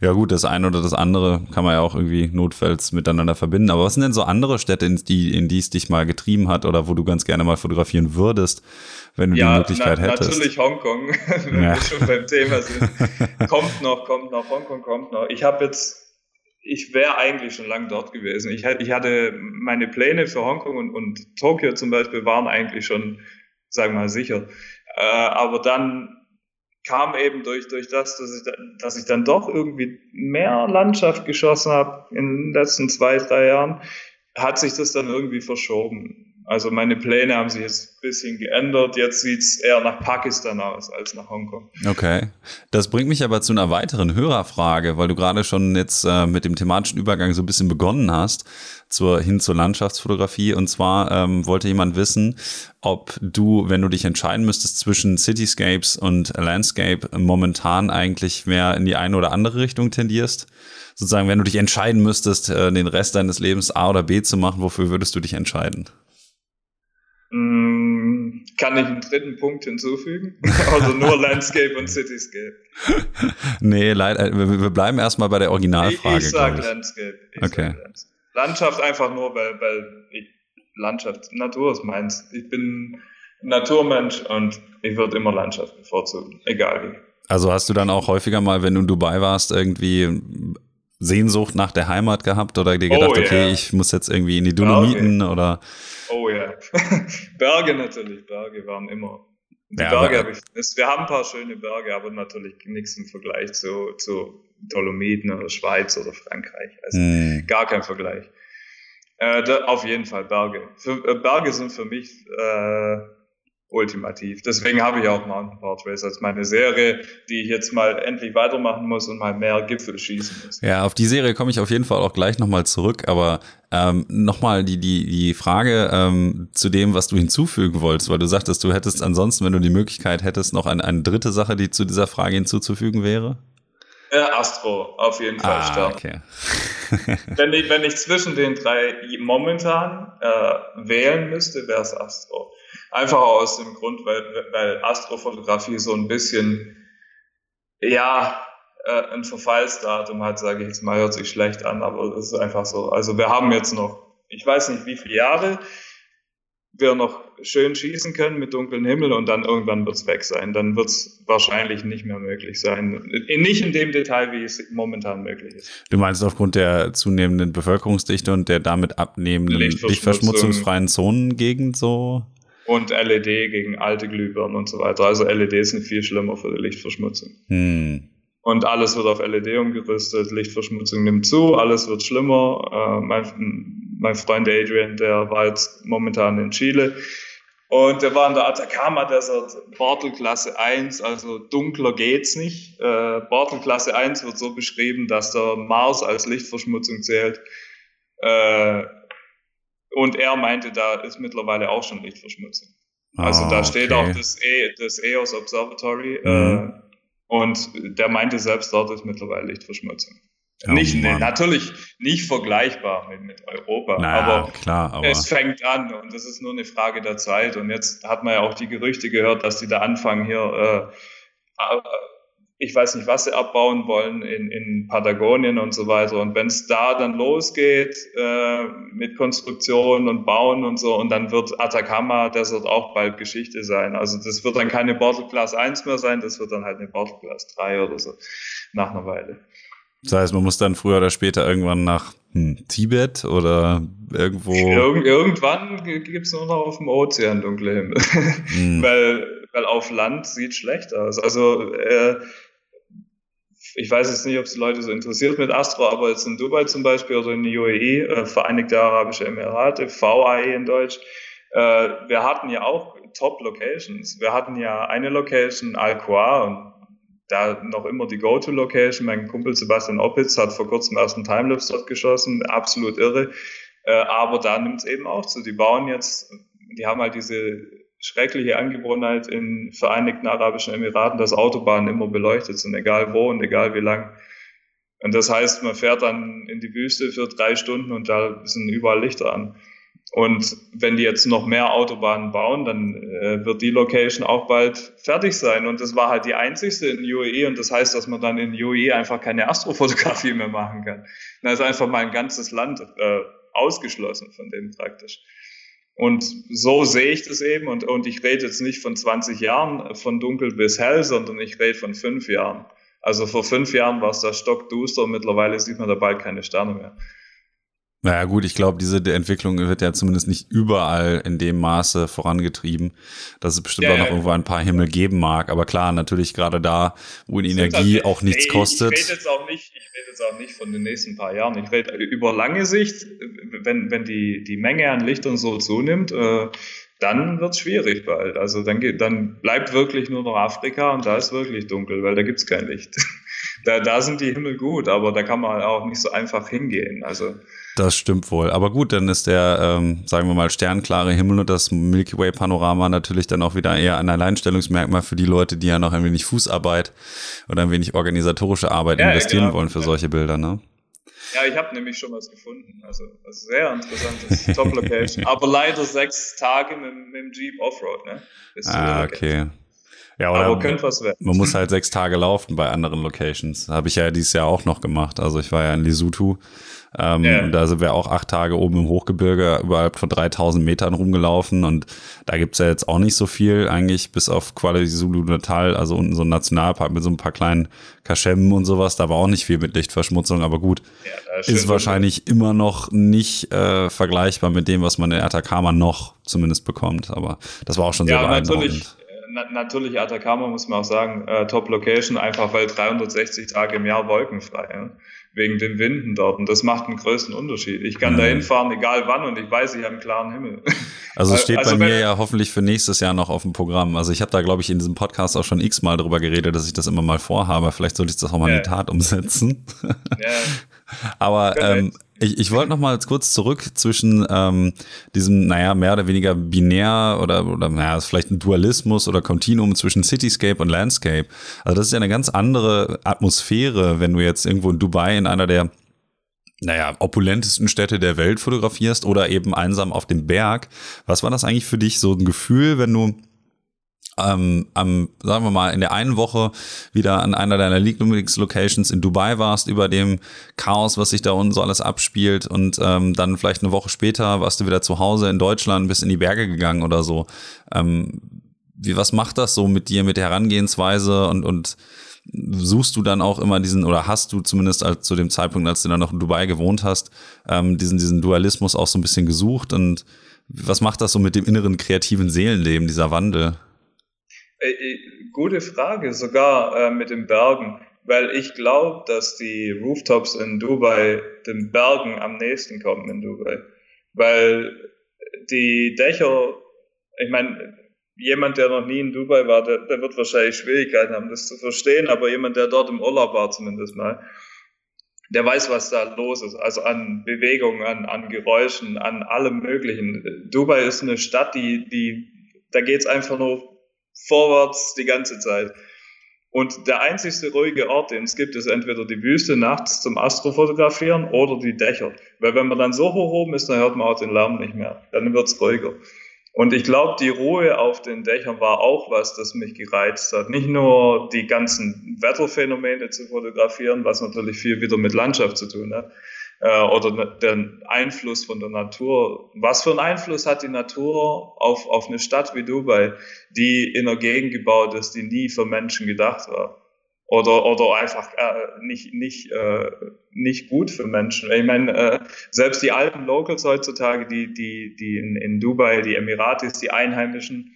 Ja gut, das eine oder das andere kann man ja auch irgendwie notfalls miteinander verbinden. Aber was sind denn so andere Städte, in die, in die es dich mal getrieben hat oder wo du ganz gerne mal fotografieren würdest, wenn du ja, die Möglichkeit na, hättest? natürlich Hongkong, wenn ja. wir schon beim Thema sind. kommt noch, kommt noch, Hongkong kommt noch. Ich habe jetzt ich wäre eigentlich schon lange dort gewesen. Ich, ich hatte meine Pläne für Hongkong und, und Tokio zum Beispiel waren eigentlich schon, sagen wir mal, sicher. Äh, aber dann kam eben durch, durch das, dass ich, dass ich dann doch irgendwie mehr Landschaft geschossen habe in den letzten zwei, drei Jahren, hat sich das dann irgendwie verschoben. Also meine Pläne haben sich jetzt ein bisschen geändert. Jetzt sieht es eher nach Pakistan aus als nach Hongkong. Okay. Das bringt mich aber zu einer weiteren Hörerfrage, weil du gerade schon jetzt äh, mit dem thematischen Übergang so ein bisschen begonnen hast, zur, hin zur Landschaftsfotografie. Und zwar ähm, wollte jemand wissen, ob du, wenn du dich entscheiden müsstest zwischen Cityscapes und Landscape, momentan eigentlich mehr in die eine oder andere Richtung tendierst. Sozusagen, wenn du dich entscheiden müsstest, äh, den Rest deines Lebens A oder B zu machen, wofür würdest du dich entscheiden? Mm, kann ich einen dritten Punkt hinzufügen? also nur Landscape und Cityscape? nee, leider, äh, wir bleiben erstmal bei der Originalfrage. Ich, ich sag Landscape. Ich okay. Sag Landscape. Landschaft einfach nur, weil, weil Landschaft, Natur ist meins. Ich bin Naturmensch und ich würde immer Landschaft bevorzugen, egal wie. Also hast du dann auch häufiger mal, wenn du in Dubai warst, irgendwie Sehnsucht nach der Heimat gehabt oder dir gedacht, oh, yeah. okay, ich muss jetzt irgendwie in die Dolomiten okay. oder Oh ja. Berge natürlich, Berge waren immer. Die ja, Berge habe ich. Wir haben ein paar schöne Berge, aber natürlich nichts im Vergleich zu, zu Dolomiten oder Schweiz oder Frankreich. Also hm. gar kein Vergleich. Äh, da, auf jeden Fall Berge. Für, äh, Berge sind für mich äh, ultimativ. Deswegen habe ich auch Mountain Portraits als meine Serie, die ich jetzt mal endlich weitermachen muss und mal mehr Gipfel schießen muss. Ja, auf die Serie komme ich auf jeden Fall auch gleich nochmal zurück, aber ähm, nochmal die, die, die Frage ähm, zu dem, was du hinzufügen wolltest, weil du sagtest, du hättest ansonsten, wenn du die Möglichkeit hättest, noch eine, eine dritte Sache, die zu dieser Frage hinzuzufügen wäre? Äh, Astro, auf jeden Fall ah, stark. Okay. wenn, ich, wenn ich zwischen den drei momentan äh, wählen müsste, wäre es Astro. Einfach aus dem Grund, weil, weil Astrofotografie so ein bisschen, ja, äh, ein Verfallsdatum hat, sage ich jetzt mal, hört sich schlecht an, aber es ist einfach so. Also wir haben jetzt noch, ich weiß nicht wie viele Jahre, wir noch schön schießen können mit dunklem Himmel und dann irgendwann wird es weg sein. Dann wird es wahrscheinlich nicht mehr möglich sein. Nicht in dem Detail, wie es momentan möglich ist. Du meinst aufgrund der zunehmenden Bevölkerungsdichte und der damit abnehmenden lichtverschmutzungsfreien Zonengegend so? Und LED gegen alte Glühbirnen und so weiter. Also LEDs sind viel schlimmer für die Lichtverschmutzung. Hm. Und alles wird auf LED umgerüstet, Lichtverschmutzung nimmt zu, alles wird schlimmer. Äh, mein, mein Freund Adrian, der war jetzt momentan in Chile und der war in der Atacama Desert, Bartel Klasse 1, also dunkler geht's nicht. Äh, Bartel Klasse 1 wird so beschrieben, dass der Mars als Lichtverschmutzung zählt. Äh, und er meinte, da ist mittlerweile auch schon Lichtverschmutzung. Also da ah, steht okay. auch das, e, das EOS Observatory. Mhm. Äh, und der meinte selbst, dort ist mittlerweile Lichtverschmutzung. Oh, nicht, nee, natürlich nicht vergleichbar mit, mit Europa, naja, aber, klar, aber es fängt an und das ist nur eine Frage der Zeit. Und jetzt hat man ja auch die Gerüchte gehört, dass die da anfangen hier, äh ich weiß nicht, was sie abbauen wollen in, in Patagonien und so weiter. Und wenn es da dann losgeht äh, mit Konstruktion und Bauen und so, und dann wird Atacama Desert auch bald Geschichte sein. Also das wird dann keine Bottle Class 1 mehr sein, das wird dann halt eine Bottle Class 3 oder so nach einer Weile. Das heißt, man muss dann früher oder später irgendwann nach hm, Tibet oder irgendwo. Irg irgendwann gibt es nur noch auf dem Ozean dunkle Himmel. Hm. weil, weil auf Land sieht schlecht aus. Also äh, ich weiß jetzt nicht, ob es die Leute so interessiert mit Astro, aber jetzt in Dubai zum Beispiel oder in die UAE, äh, Vereinigte Arabische Emirate, VAE in Deutsch, äh, wir hatten ja auch Top-Locations. Wir hatten ja eine Location, Al-Qua, und da noch immer die Go-To-Location. Mein Kumpel Sebastian Oppitz hat vor kurzem erst einen Timelapse dort geschossen, absolut irre. Äh, aber da nimmt es eben auch zu. Die bauen jetzt, die haben halt diese schreckliche Angewohnheit in Vereinigten Arabischen Emiraten, dass Autobahnen immer beleuchtet sind, egal wo und egal wie lang. Und das heißt, man fährt dann in die Wüste für drei Stunden und da sind überall Lichter an. Und wenn die jetzt noch mehr Autobahnen bauen, dann äh, wird die Location auch bald fertig sein. Und das war halt die einzigste in UAE. Und das heißt, dass man dann in UAE einfach keine Astrofotografie mehr machen kann. Da ist einfach mal ein ganzes Land äh, ausgeschlossen von dem praktisch. Und so sehe ich das eben. Und, und ich rede jetzt nicht von 20 Jahren, von dunkel bis hell, sondern ich rede von fünf Jahren. Also vor fünf Jahren war es da stockduster und mittlerweile sieht man da bald keine Sterne mehr. Naja gut, ich glaube, diese Entwicklung wird ja zumindest nicht überall in dem Maße vorangetrieben, dass es bestimmt ja, auch noch ja. irgendwo ein paar Himmel geben mag. Aber klar, natürlich gerade da, wo die Energie halt, auch nichts ey, kostet. Ich rede jetzt auch nicht, ich rede jetzt auch nicht von den nächsten paar Jahren. Ich rede über lange Sicht, wenn, wenn die, die Menge an Lichtern so zunimmt, äh, dann wird's schwierig bald. Also dann, geht, dann bleibt wirklich nur noch Afrika und da ist wirklich dunkel, weil da gibt's kein Licht. da, da sind die Himmel gut, aber da kann man auch nicht so einfach hingehen. Also das stimmt wohl. Aber gut, dann ist der, ähm, sagen wir mal, sternklare Himmel und das Milky Way Panorama natürlich dann auch wieder eher ein Alleinstellungsmerkmal für die Leute, die ja noch ein wenig Fußarbeit oder ein wenig organisatorische Arbeit ja, investieren genau. wollen für solche Bilder, ne? Ja, ich habe nämlich schon was gefunden. Also, sehr interessantes Top Location. Aber leider sechs Tage mit, mit dem Jeep Offroad, ne? ah, okay. Ja, oder Aber könnte was werden. Man muss halt sechs Tage laufen bei anderen Locations. Habe ich ja dieses Jahr auch noch gemacht. Also ich war ja in Lesotho ähm, yeah. Da sind wir auch acht Tage oben im Hochgebirge überhalb von 3000 Metern rumgelaufen und da gibt's ja jetzt auch nicht so viel, eigentlich bis auf Kuala Zulu Natal, also unten so ein Nationalpark mit so ein paar kleinen Kaschemmen und sowas, da war auch nicht viel mit Lichtverschmutzung, aber gut, ja, ist, ist wahrscheinlich immer noch nicht äh, vergleichbar mit dem, was man in Atacama noch zumindest bekommt, aber das war auch schon sehr ja, natürlich na, natürlich Atacama muss man auch sagen, äh, Top Location, einfach weil 360 Tage im Jahr wolkenfrei. Ja? Wegen den Winden dort. Und das macht einen größten Unterschied. Ich kann mhm. da hinfahren, egal wann, und ich weiß, ich habe einen klaren Himmel. Also es steht also bei mir ja hoffentlich für nächstes Jahr noch auf dem Programm. Also ich habe da, glaube ich, in diesem Podcast auch schon x-mal drüber geredet, dass ich das immer mal vorhabe. Vielleicht sollte ich das auch mal ja. in die Tat umsetzen. Ja. Aber ähm, ich, ich wollte noch mal kurz zurück zwischen ähm, diesem, naja, mehr oder weniger binär oder, oder naja, vielleicht ein Dualismus oder Kontinuum zwischen Cityscape und Landscape. Also das ist ja eine ganz andere Atmosphäre, wenn du jetzt irgendwo in Dubai in einer der naja, opulentesten Städte der Welt fotografierst oder eben einsam auf dem Berg. Was war das eigentlich für dich so ein Gefühl, wenn du ähm, am, sagen wir mal, in der einen Woche wieder an einer deiner Lieblingslocations in Dubai warst, über dem Chaos, was sich da unten so alles abspielt und ähm, dann vielleicht eine Woche später warst du wieder zu Hause in Deutschland, bist in die Berge gegangen oder so. Ähm, wie, was macht das so mit dir, mit der Herangehensweise und, und suchst du dann auch immer diesen, oder hast du zumindest als, zu dem Zeitpunkt, als du dann noch in Dubai gewohnt hast, ähm, diesen, diesen Dualismus auch so ein bisschen gesucht und was macht das so mit dem inneren kreativen Seelenleben, dieser Wandel? Äh, äh, gute Frage, sogar äh, mit den Bergen, weil ich glaube, dass die Rooftops in Dubai den Bergen am nächsten kommen in Dubai. Weil die Dächer, ich meine, jemand, der noch nie in Dubai war, der, der wird wahrscheinlich Schwierigkeiten haben, das zu verstehen, aber jemand, der dort im Urlaub war zumindest mal, der weiß, was da los ist. Also an Bewegungen, an, an Geräuschen, an allem Möglichen. Dubai ist eine Stadt, die, die, da geht's einfach nur vorwärts die ganze Zeit. Und der einzigste ruhige Ort, den es gibt, ist entweder die Wüste nachts zum Astrofotografieren oder die Dächer. Weil wenn man dann so hoch oben ist, dann hört man auch den Lärm nicht mehr. Dann wird's ruhiger. Und ich glaube, die Ruhe auf den Dächern war auch was, das mich gereizt hat. Nicht nur die ganzen Wetterphänomene zu fotografieren, was natürlich viel wieder mit Landschaft zu tun hat, äh, oder den Einfluss von der Natur. Was für einen Einfluss hat die Natur auf, auf eine Stadt wie Dubai, die in einer Gegend gebaut ist, die nie für Menschen gedacht war? Oder, oder einfach äh, nicht, nicht, äh, nicht gut für Menschen. Ich meine, äh, selbst die alten Locals heutzutage, die, die, die in, in Dubai, die Emiratis, die Einheimischen,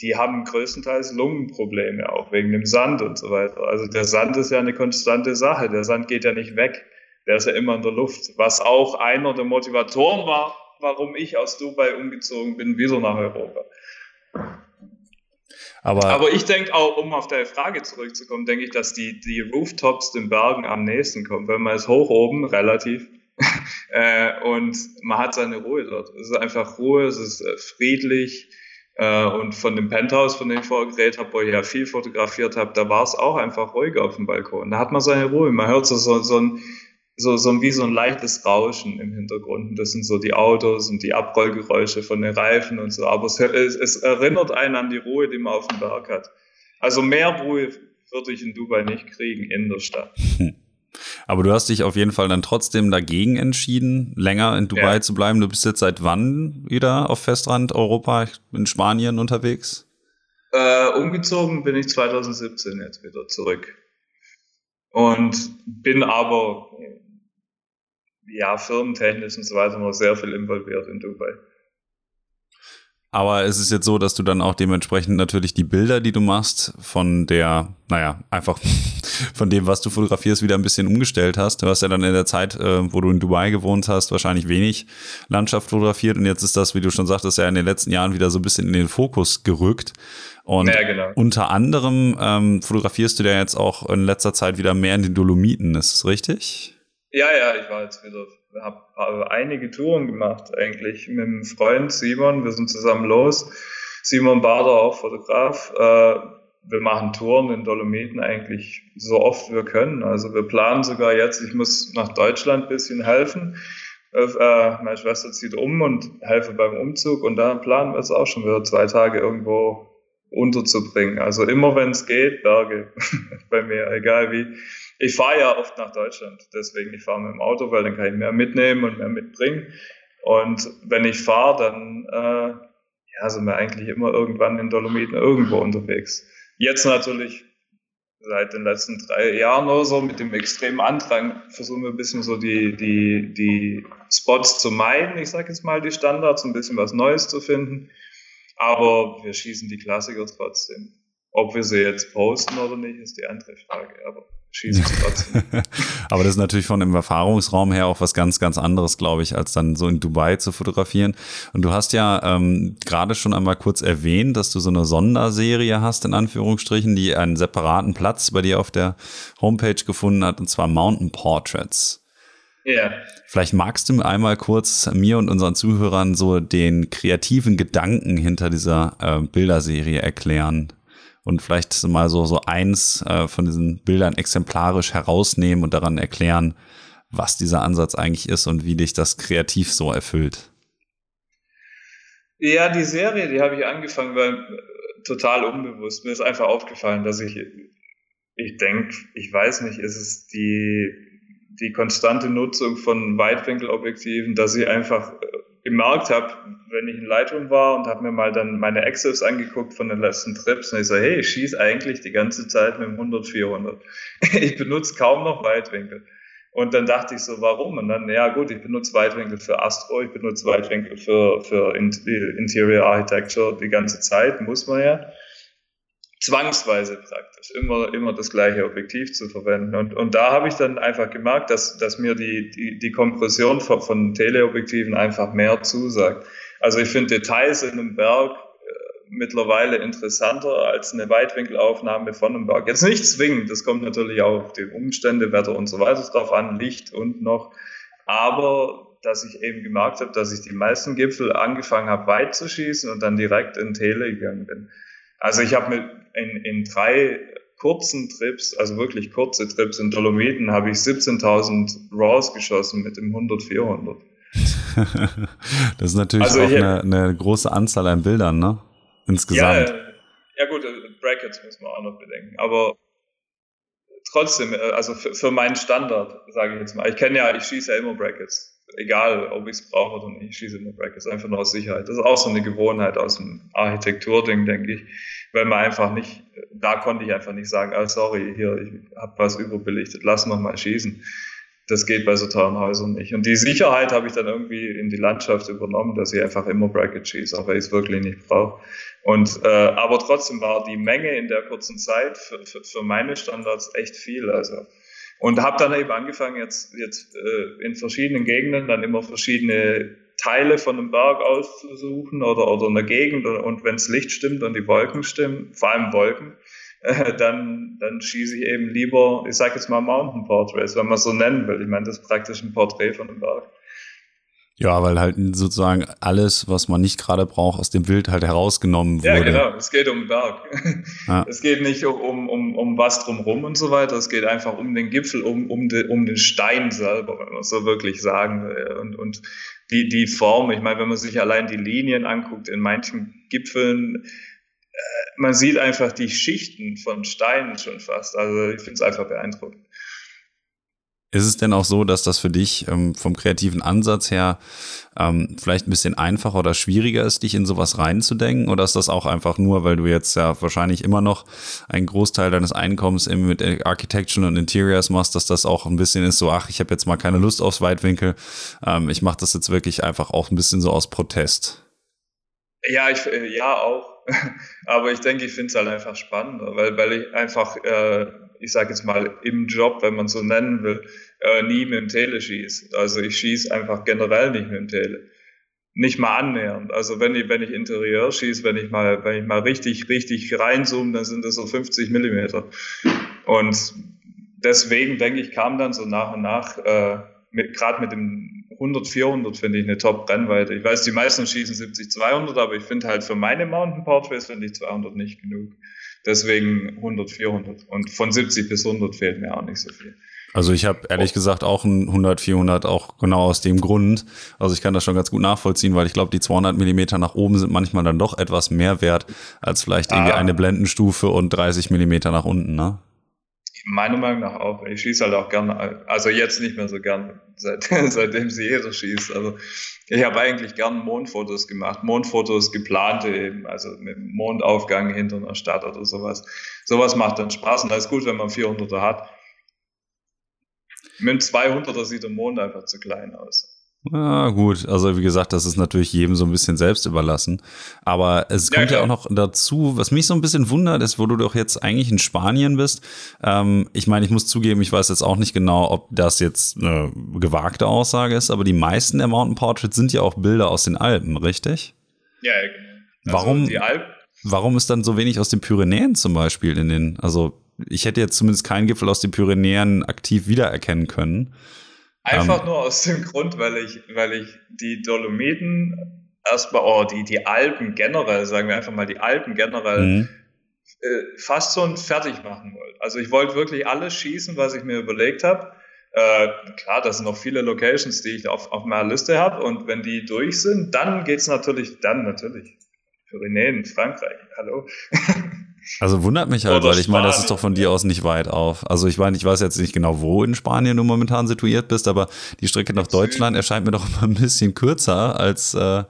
die haben größtenteils Lungenprobleme, auch wegen dem Sand und so weiter. Also der Sand ist ja eine konstante Sache. Der Sand geht ja nicht weg der ist ja immer in der Luft. Was auch einer der Motivatoren war, warum ich aus Dubai umgezogen bin, wieder nach Europa. Aber, Aber ich denke auch, um auf deine Frage zurückzukommen, denke ich, dass die, die Rooftops den Bergen am nächsten kommen, weil man ist hoch oben, relativ, äh, und man hat seine Ruhe dort. Es ist einfach Ruhe, es ist äh, friedlich, äh, und von dem Penthouse, von dem ich vorher geredet habe, wo ich ja viel fotografiert habe, da war es auch einfach ruhiger auf dem Balkon. Da hat man seine Ruhe. Man hört so, so, so ein so, so wie so ein leichtes Rauschen im Hintergrund. Und das sind so die Autos und die Abrollgeräusche von den Reifen und so. Aber es, es, erinnert einen an die Ruhe, die man auf dem Berg hat. Also mehr Ruhe würde ich in Dubai nicht kriegen in der Stadt. Hm. Aber du hast dich auf jeden Fall dann trotzdem dagegen entschieden, länger in Dubai ja. zu bleiben. Du bist jetzt seit wann wieder auf Festrand Europa in Spanien unterwegs? Äh, umgezogen bin ich 2017 jetzt wieder zurück. Und bin aber ja, firmentechnisch und so weiter noch sehr viel involviert in Dubai. Aber es ist jetzt so, dass du dann auch dementsprechend natürlich die Bilder, die du machst, von der, naja, einfach von dem, was du fotografierst, wieder ein bisschen umgestellt hast. Du hast ja dann in der Zeit, äh, wo du in Dubai gewohnt hast, wahrscheinlich wenig Landschaft fotografiert und jetzt ist das, wie du schon sagtest, ja in den letzten Jahren wieder so ein bisschen in den Fokus gerückt. Und ja, genau. unter anderem ähm, fotografierst du ja jetzt auch in letzter Zeit wieder mehr in den Dolomiten, ist das richtig? Ja, ja, ich war jetzt wieder, habe hab einige Touren gemacht eigentlich mit einem Freund Simon. Wir sind zusammen los. Simon Bader, auch Fotograf. Äh, wir machen Touren in Dolomiten eigentlich so oft wir können. Also wir planen sogar jetzt, ich muss nach Deutschland ein bisschen helfen. Äh, meine Schwester zieht um und helfe beim Umzug und da planen wir es auch schon wieder zwei Tage irgendwo unterzubringen. Also immer wenn es geht, Berge bei mir, egal wie ich fahre ja oft nach Deutschland, deswegen ich fahre mit dem Auto, weil dann kann ich mehr mitnehmen und mehr mitbringen. Und wenn ich fahre, dann äh, ja, sind wir eigentlich immer irgendwann in Dolomiten irgendwo unterwegs. Jetzt natürlich seit den letzten drei Jahren oder so mit dem extremen Andrang versuchen wir ein bisschen so die, die, die Spots zu meiden, ich sage jetzt mal die Standards, ein bisschen was Neues zu finden. Aber wir schießen die Klassiker trotzdem. Ob wir sie jetzt posten oder nicht, ist die andere Frage. Aber schieße ich trotzdem. Aber das ist natürlich von dem Erfahrungsraum her auch was ganz, ganz anderes, glaube ich, als dann so in Dubai zu fotografieren. Und du hast ja ähm, gerade schon einmal kurz erwähnt, dass du so eine Sonderserie hast, in Anführungsstrichen, die einen separaten Platz bei dir auf der Homepage gefunden hat, und zwar Mountain Portraits. Ja. Vielleicht magst du einmal kurz mir und unseren Zuhörern so den kreativen Gedanken hinter dieser äh, Bilderserie erklären und vielleicht mal so, so eins äh, von diesen Bildern exemplarisch herausnehmen und daran erklären, was dieser Ansatz eigentlich ist und wie dich das kreativ so erfüllt. Ja, die Serie, die habe ich angefangen, weil äh, total unbewusst. Mir ist einfach aufgefallen, dass ich, ich denke, ich weiß nicht, ist es die, die konstante Nutzung von Weitwinkelobjektiven, dass ich einfach äh, gemerkt habe, wenn ich in Lightroom war und habe mir mal dann meine Exos angeguckt von den letzten Trips und ich so, hey, ich schieße eigentlich die ganze Zeit mit dem 100-400. ich benutze kaum noch Weitwinkel. Und dann dachte ich so, warum? Und dann, ja gut, ich benutze Weitwinkel für Astro, ich benutze Weitwinkel für, für Interior Architecture die ganze Zeit, muss man ja zwangsweise praktisch immer, immer das gleiche Objektiv zu verwenden. Und, und da habe ich dann einfach gemerkt, dass, dass mir die, die, die Kompression von, von Teleobjektiven einfach mehr zusagt. Also ich finde Details in einem Berg äh, mittlerweile interessanter als eine Weitwinkelaufnahme von einem Berg. Jetzt nicht zwingend, das kommt natürlich auch auf die Umstände, Wetter und so weiter drauf an, Licht und noch. Aber dass ich eben gemerkt habe, dass ich die meisten Gipfel angefangen habe, weit zu schießen und dann direkt in Tele gegangen bin. Also ich habe mit in, in drei kurzen Trips, also wirklich kurze Trips in Dolomiten, habe ich 17.000 Raws geschossen mit dem 100-400. das ist natürlich also auch eine, eine, große Anzahl an Bildern, ne? Insgesamt. Ja, ja gut, äh, Brackets muss man auch noch bedenken. Aber trotzdem, äh, also für, für meinen Standard, sage ich jetzt mal. Ich kenne ja, ich schieße ja immer Brackets. Egal, ob ich es brauche oder nicht, ich schieße immer Brackets, einfach nur aus Sicherheit. Das ist auch so eine Gewohnheit aus dem Architekturding, denke ich weil man einfach nicht, da konnte ich einfach nicht sagen, ah, sorry, hier, ich habe was überbelichtet, lass noch mal schießen. Das geht bei so teuren Häusern nicht. Und die Sicherheit habe ich dann irgendwie in die Landschaft übernommen, dass ich einfach immer Bracket schieße, auch wenn ich es wirklich nicht brauche. Und äh, aber trotzdem war die Menge in der kurzen Zeit für, für, für meine Standards echt viel. Also und habe dann eben angefangen, jetzt, jetzt äh, in verschiedenen Gegenden dann immer verschiedene Teile von einem Berg auszusuchen oder, oder einer Gegend und, und wenn das Licht stimmt und die Wolken stimmen, vor allem Wolken, äh, dann, dann schieße ich eben lieber, ich sage jetzt mal Mountain Portraits, wenn man es so nennen will. Ich meine, das ist praktisch ein Porträt von einem Berg. Ja, weil halt sozusagen alles, was man nicht gerade braucht, aus dem Bild halt herausgenommen wurde. Ja, genau. Es geht um den Berg. Ja. Es geht nicht um, um, um was drumherum und so weiter. Es geht einfach um den Gipfel, um, um, de, um den Stein selber, wenn man so wirklich sagen will. Und, und die, die Form, ich meine, wenn man sich allein die Linien anguckt in manchen Gipfeln, man sieht einfach die Schichten von Steinen schon fast. Also ich finde es einfach beeindruckend. Ist es denn auch so, dass das für dich ähm, vom kreativen Ansatz her ähm, vielleicht ein bisschen einfacher oder schwieriger ist, dich in sowas reinzudenken? Oder ist das auch einfach nur, weil du jetzt ja wahrscheinlich immer noch einen Großteil deines Einkommens eben mit Architecture und Interiors machst, dass das auch ein bisschen ist so, ach, ich habe jetzt mal keine Lust aufs Weitwinkel, ähm, ich mache das jetzt wirklich einfach auch ein bisschen so aus Protest? Ja, ich, äh, ja auch. Aber ich denke, ich finde es halt einfach spannender, weil, weil ich einfach... Äh, ich sage jetzt mal, im Job, wenn man so nennen will, äh, nie mit dem Tele schieße. Also ich schieße einfach generell nicht mit dem Tele. Nicht mal annähernd. Also wenn ich, wenn ich Interieur schieße, wenn ich mal, wenn ich mal richtig, richtig reinzoome, dann sind das so 50 Millimeter. Und deswegen denke ich, kam dann so nach und nach, äh, gerade mit dem 100, 400 finde ich eine Top-Brennweite. Ich weiß, die meisten schießen 70, 200, aber ich finde halt für meine Mountain Portraits finde ich 200 nicht genug. Deswegen 100, 400. Und von 70 bis 100 fehlt mir auch nicht so viel. Also ich habe ehrlich gesagt auch ein 100, 400 auch genau aus dem Grund. Also ich kann das schon ganz gut nachvollziehen, weil ich glaube, die 200 Millimeter nach oben sind manchmal dann doch etwas mehr wert als vielleicht irgendwie ah. eine Blendenstufe und 30 Millimeter nach unten, ne? Meiner Meinung nach auch. Ich schieße halt auch gerne, also jetzt nicht mehr so gern, seit, seitdem sie jeder schießt. Also ich habe eigentlich gern Mondfotos gemacht. Mondfotos geplante eben, also mit Mondaufgang hinter einer Stadt oder sowas. Sowas macht dann Spaß und das ist gut, wenn man 400er hat. Mit dem 200er sieht der Mond einfach zu klein aus. Ja, gut. Also wie gesagt, das ist natürlich jedem so ein bisschen selbst überlassen. Aber es kommt ja, ja, auch noch dazu, was mich so ein bisschen wundert, ist, wo du doch jetzt eigentlich in Spanien bist. Ähm, ich meine, ich muss zugeben, ich weiß jetzt auch nicht genau, ob das jetzt eine gewagte Aussage ist, aber die meisten der Mountain Portraits sind ja auch Bilder aus den Alpen, richtig? Ja, genau. Also warum, Alp warum ist dann so wenig aus den Pyrenäen zum Beispiel in den, also ich hätte jetzt zumindest keinen Gipfel aus den Pyrenäen aktiv wiedererkennen können. Einfach ähm, nur aus dem Grund, weil ich, weil ich die Dolomiten erstmal, oh, die, die Alpen generell, sagen wir einfach mal die Alpen generell, mhm. äh, fast so ein fertig machen wollte. Also ich wollte wirklich alles schießen, was ich mir überlegt habe. Äh, klar, das sind noch viele Locations, die ich auf, auf meiner Liste habe und wenn die durch sind, dann geht es natürlich, dann natürlich. Pyrenäen, Frankreich, hallo. Also wundert mich halt, weil ich meine, das ist doch von dir aus nicht weit auf. Also ich meine, ich weiß jetzt nicht genau, wo in Spanien du momentan situiert bist, aber die Strecke nach Deutschland erscheint mir doch immer ein bisschen kürzer als. Äh,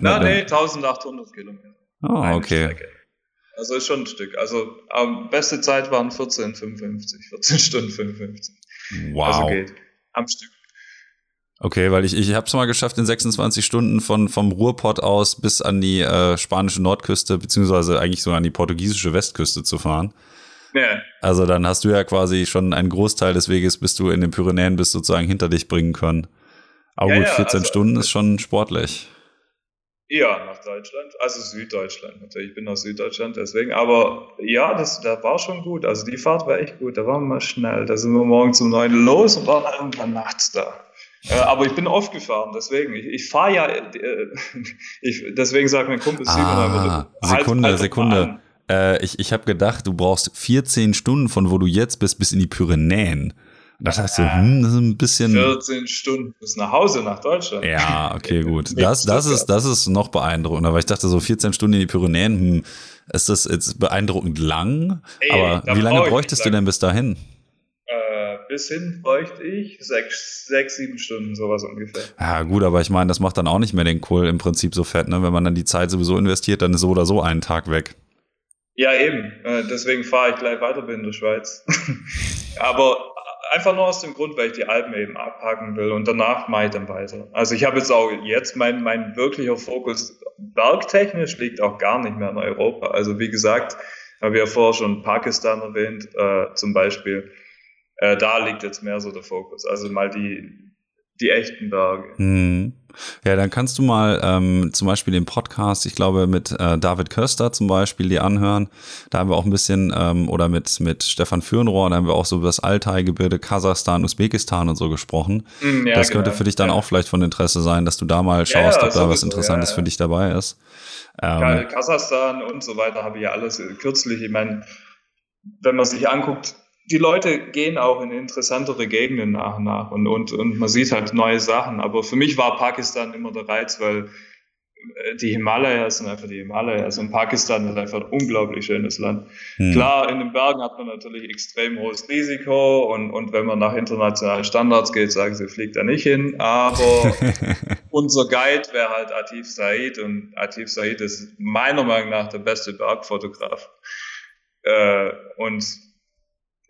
Na, nee, 1800 Kilometer. Oh, okay. Strecke. Also ist schon ein Stück. Also ähm, beste Zeit waren 14,55, 14 Stunden 55. Wow. Also geht am Stück. Okay, weil ich, ich habe es mal geschafft, in 26 Stunden von, vom Ruhrpott aus bis an die äh, spanische Nordküste, beziehungsweise eigentlich sogar an die portugiesische Westküste zu fahren. Ja. Also dann hast du ja quasi schon einen Großteil des Weges, bis du in den Pyrenäen bist, sozusagen hinter dich bringen können. Aber ja, gut, 14 also, Stunden ist schon sportlich. Ja, nach Deutschland, also Süddeutschland natürlich. Ich bin aus Süddeutschland, deswegen. Aber ja, das, das war schon gut. Also die Fahrt war echt gut. Da waren wir schnell. Da sind wir morgens um neun los und waren irgendwann nachts da. Äh, aber ich bin oft gefahren, deswegen. Ich, ich fahre ja, äh, ich, deswegen sagt mein Kumpel ah, Sekunde, halt, halt Sekunde. Äh, ich ich habe gedacht, du brauchst 14 Stunden von wo du jetzt bist bis in die Pyrenäen. Das heißt so, hm, das ist ein bisschen. 14 Stunden bis nach Hause, nach Deutschland. Ja, okay, gut. Das, das, ist, das ist noch beeindruckender, weil ich dachte, so 14 Stunden in die Pyrenäen, hm, ist das jetzt beeindruckend lang? Ey, aber wie lange bräuchtest du denn bis dahin? Bis hin bräuchte ich sechs, sechs, sieben Stunden, sowas ungefähr. Ja, gut, aber ich meine, das macht dann auch nicht mehr den Kohl im Prinzip so fett, ne? Wenn man dann die Zeit sowieso investiert, dann ist so oder so einen Tag weg. Ja, eben. Äh, deswegen fahre ich gleich weiter in der Schweiz. aber einfach nur aus dem Grund, weil ich die Alpen eben abhaken will und danach mache ich dann weiter. Also ich habe jetzt auch jetzt mein, mein wirklicher Fokus bergtechnisch liegt auch gar nicht mehr in Europa. Also wie gesagt, habe ich ja vorher schon Pakistan erwähnt, äh, zum Beispiel. Äh, da liegt jetzt mehr so der Fokus. Also mal die, die echten Berge. Mhm. Ja, dann kannst du mal ähm, zum Beispiel den Podcast, ich glaube mit äh, David Köster zum Beispiel, die anhören. Da haben wir auch ein bisschen, ähm, oder mit, mit Stefan Fürnrohr, da haben wir auch so über das Altai-Gebirge, Kasachstan, Usbekistan und so gesprochen. Mm, ja, das könnte genau. für dich dann ja. auch vielleicht von Interesse sein, dass du da mal schaust, ja, ob da was Interessantes für dich dabei ist. Ähm, Kasachstan und so weiter habe ich ja alles kürzlich, ich meine, wenn man sich anguckt, die Leute gehen auch in interessantere Gegenden nach und nach und, und, und man sieht halt neue Sachen. Aber für mich war Pakistan immer der Reiz, weil äh, die Himalayas sind einfach die Himalayas und Pakistan ist einfach ein unglaublich schönes Land. Hm. Klar, in den Bergen hat man natürlich extrem hohes Risiko und, und wenn man nach internationalen Standards geht, sagen sie, fliegt da nicht hin. Aber unser Guide wäre halt Atif Said und Atif Said ist meiner Meinung nach der beste Bergfotograf. Äh, und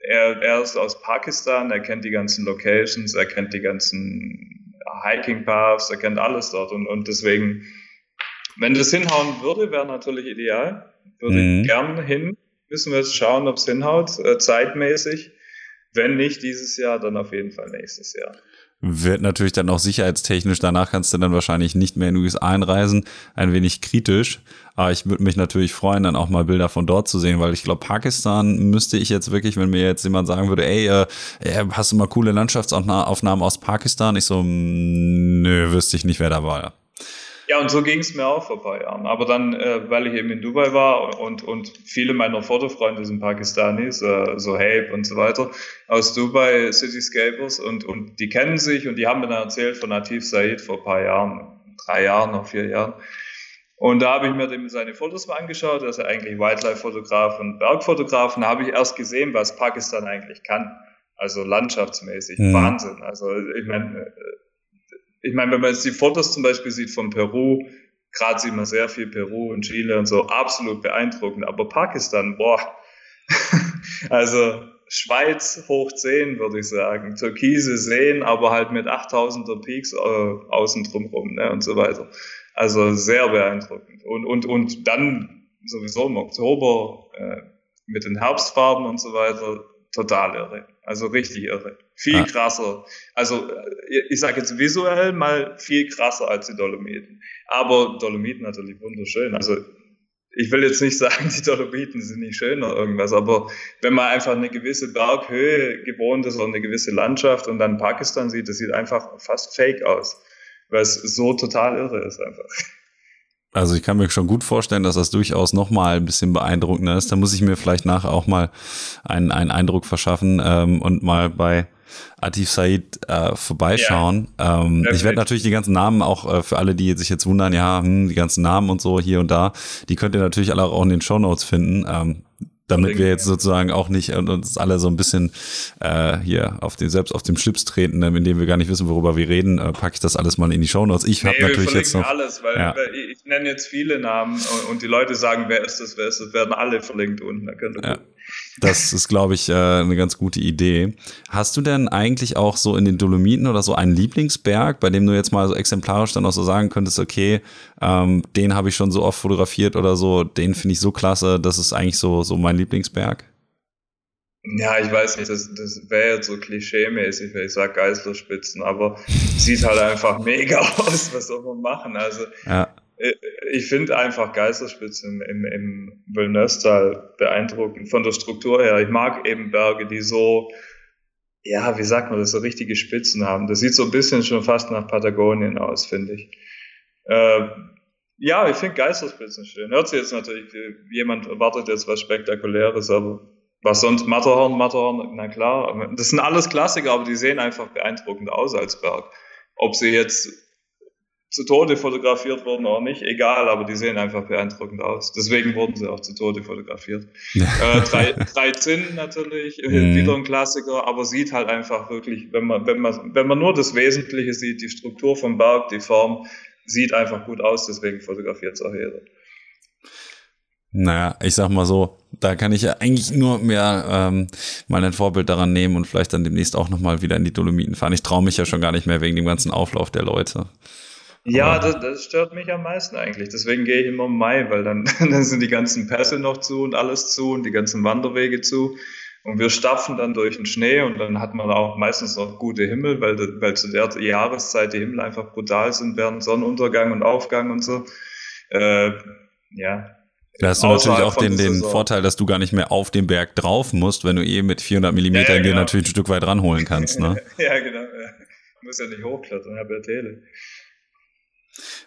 er, er ist aus Pakistan, er kennt die ganzen Locations, er kennt die ganzen Hiking Paths, er kennt alles dort und, und deswegen, wenn das hinhauen würde, wäre natürlich ideal. Würde mhm. gern hin. Müssen wir jetzt schauen, ob es hinhaut, äh, zeitmäßig. Wenn nicht dieses Jahr, dann auf jeden Fall nächstes Jahr. Wird natürlich dann auch sicherheitstechnisch, danach kannst du dann wahrscheinlich nicht mehr in die USA einreisen, ein wenig kritisch. Aber ich würde mich natürlich freuen, dann auch mal Bilder von dort zu sehen, weil ich glaube, Pakistan müsste ich jetzt wirklich, wenn mir jetzt jemand sagen würde, ey, äh, hast du mal coole Landschaftsaufnahmen aus Pakistan? Ich so, nö, wüsste ich nicht, wer da war. Ja, und so ging es mir auch vor ein paar Jahren. Aber dann, äh, weil ich eben in Dubai war und, und viele meiner Fotofreunde sind Pakistanis, äh, so Hape und so weiter, aus Dubai, Cityscapers, und, und die kennen sich und die haben mir dann erzählt von Nativ Said vor ein paar Jahren, drei Jahren, noch vier Jahren. Und da habe ich mir dem seine Fotos mal angeschaut, er ist ja eigentlich Wildlife-Fotograf und Bergfotograf, und da habe ich erst gesehen, was Pakistan eigentlich kann. Also landschaftsmäßig, mhm. Wahnsinn. Also ich meine, ich meine, wenn man jetzt die Fotos zum Beispiel sieht von Peru, gerade sieht man sehr viel Peru und Chile und so, absolut beeindruckend. Aber Pakistan, boah, also Schweiz hoch 10, würde ich sagen. Türkise Seen, aber halt mit 8000er Peaks äh, außen drumherum ne, und so weiter. Also sehr beeindruckend. Und, und, und dann sowieso im Oktober äh, mit den Herbstfarben und so weiter, total irre. Also richtig irre. Viel ja. krasser. Also äh, ich sage jetzt visuell mal viel krasser als die Dolomiten. Aber Dolomiten natürlich wunderschön. Also ich will jetzt nicht sagen, die Dolomiten sind nicht schön oder irgendwas, aber wenn man einfach eine gewisse Berghöhe gewohnt ist oder eine gewisse Landschaft und dann Pakistan sieht, das sieht einfach fast fake aus, weil es so total irre ist einfach. Also ich kann mir schon gut vorstellen, dass das durchaus nochmal ein bisschen beeindruckender ist. Da muss ich mir vielleicht nachher auch mal einen, einen Eindruck verschaffen ähm, und mal bei Atif Said äh, vorbeischauen. Ja, ähm, ich werde natürlich die ganzen Namen auch äh, für alle, die sich jetzt wundern, ja, hm, die ganzen Namen und so hier und da, die könnt ihr natürlich alle auch in den Show Notes finden. Ähm, damit wir jetzt sozusagen auch nicht uns alle so ein bisschen äh, hier auf den selbst auf dem Schlips treten, ähm, indem wir gar nicht wissen, worüber wir reden, äh, packe ich das alles mal in die Shownotes. Ich nee, habe natürlich jetzt noch alles, weil, ja. weil ich nenne jetzt viele Namen und, und, die Leute sagen, wer ist das, wer ist das, werden alle verlinkt unten. Da könnt ihr ja. Das ist, glaube ich, äh, eine ganz gute Idee. Hast du denn eigentlich auch so in den Dolomiten oder so einen Lieblingsberg, bei dem du jetzt mal so exemplarisch dann auch so sagen könntest, okay, ähm, den habe ich schon so oft fotografiert oder so, den finde ich so klasse, das ist eigentlich so, so mein Lieblingsberg? Ja, ich weiß nicht, das, das wäre jetzt so klischee-mäßig, wenn ich sage Geißlerspitzen, aber sieht halt einfach mega aus, was soll man machen? Also ja. Äh, ich finde einfach Geisterspitze im, im, Wellnesstal beeindruckend von der Struktur her. Ich mag eben Berge, die so, ja, wie sagt man das, so richtige Spitzen haben. Das sieht so ein bisschen schon fast nach Patagonien aus, finde ich. Äh, ja, ich finde Geisterspitzen schön. Hört sich jetzt natürlich, jemand erwartet jetzt was Spektakuläres, aber was sonst? Matterhorn, Matterhorn, na klar. Das sind alles Klassiker, aber die sehen einfach beeindruckend aus als Berg. Ob sie jetzt zu Tode fotografiert wurden oder nicht, egal, aber die sehen einfach beeindruckend aus. Deswegen wurden sie auch zu Tode fotografiert. äh, drei, drei Zinn natürlich, mhm. wieder ein Klassiker, aber sieht halt einfach wirklich, wenn man, wenn man, wenn man nur das Wesentliche sieht, die Struktur vom Berg, die Form, sieht einfach gut aus, deswegen fotografiert es auch jeder. Naja, ich sag mal so, da kann ich ja eigentlich nur mehr ähm, mal ein Vorbild daran nehmen und vielleicht dann demnächst auch nochmal wieder in die Dolomiten fahren. Ich traue mich ja schon gar nicht mehr wegen dem ganzen Auflauf der Leute. Ja, das, das stört mich am meisten eigentlich. Deswegen gehe ich immer im Mai, weil dann, dann sind die ganzen Pässe noch zu und alles zu und die ganzen Wanderwege zu. Und wir stapfen dann durch den Schnee und dann hat man auch meistens noch gute Himmel, weil, weil zu der Jahreszeit die Himmel einfach brutal sind während Sonnenuntergang und Aufgang und so. Äh, ja. Da hast du natürlich auch den, den Vorteil, dass du gar nicht mehr auf den Berg drauf musst, wenn du eh mit 400 Millimeter ja, ja, genau. dir natürlich ein Stück weit ranholen kannst. Ne? ja, genau. Ja. Ich muss ja nicht hochklettern, ich habe ja Tele.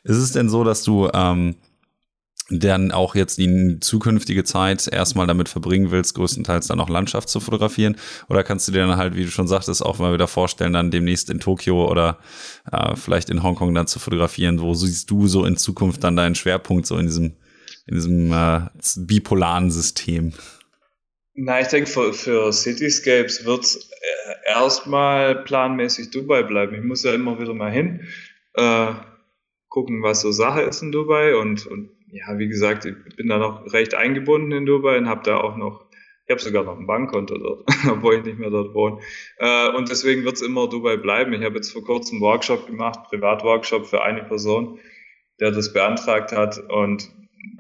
Ist es denn so, dass du ähm, dann auch jetzt die zukünftige Zeit erstmal damit verbringen willst, größtenteils dann auch Landschaft zu fotografieren? Oder kannst du dir dann halt, wie du schon sagtest, auch mal wieder vorstellen, dann demnächst in Tokio oder äh, vielleicht in Hongkong dann zu fotografieren? Wo siehst du so in Zukunft dann deinen Schwerpunkt so in diesem, in diesem äh, bipolaren System? Na, ich denke, für, für Cityscapes wird es äh, erstmal planmäßig Dubai bleiben. Ich muss ja immer wieder mal hin. Äh, gucken, was so Sache ist in Dubai. Und, und ja, wie gesagt, ich bin da noch recht eingebunden in Dubai und habe da auch noch, ich habe sogar noch ein Bankkonto dort, obwohl ich nicht mehr dort wohne. Äh, und deswegen wird es immer Dubai bleiben. Ich habe jetzt vor kurzem einen Workshop gemacht, Privatworkshop für eine Person, der das beantragt hat und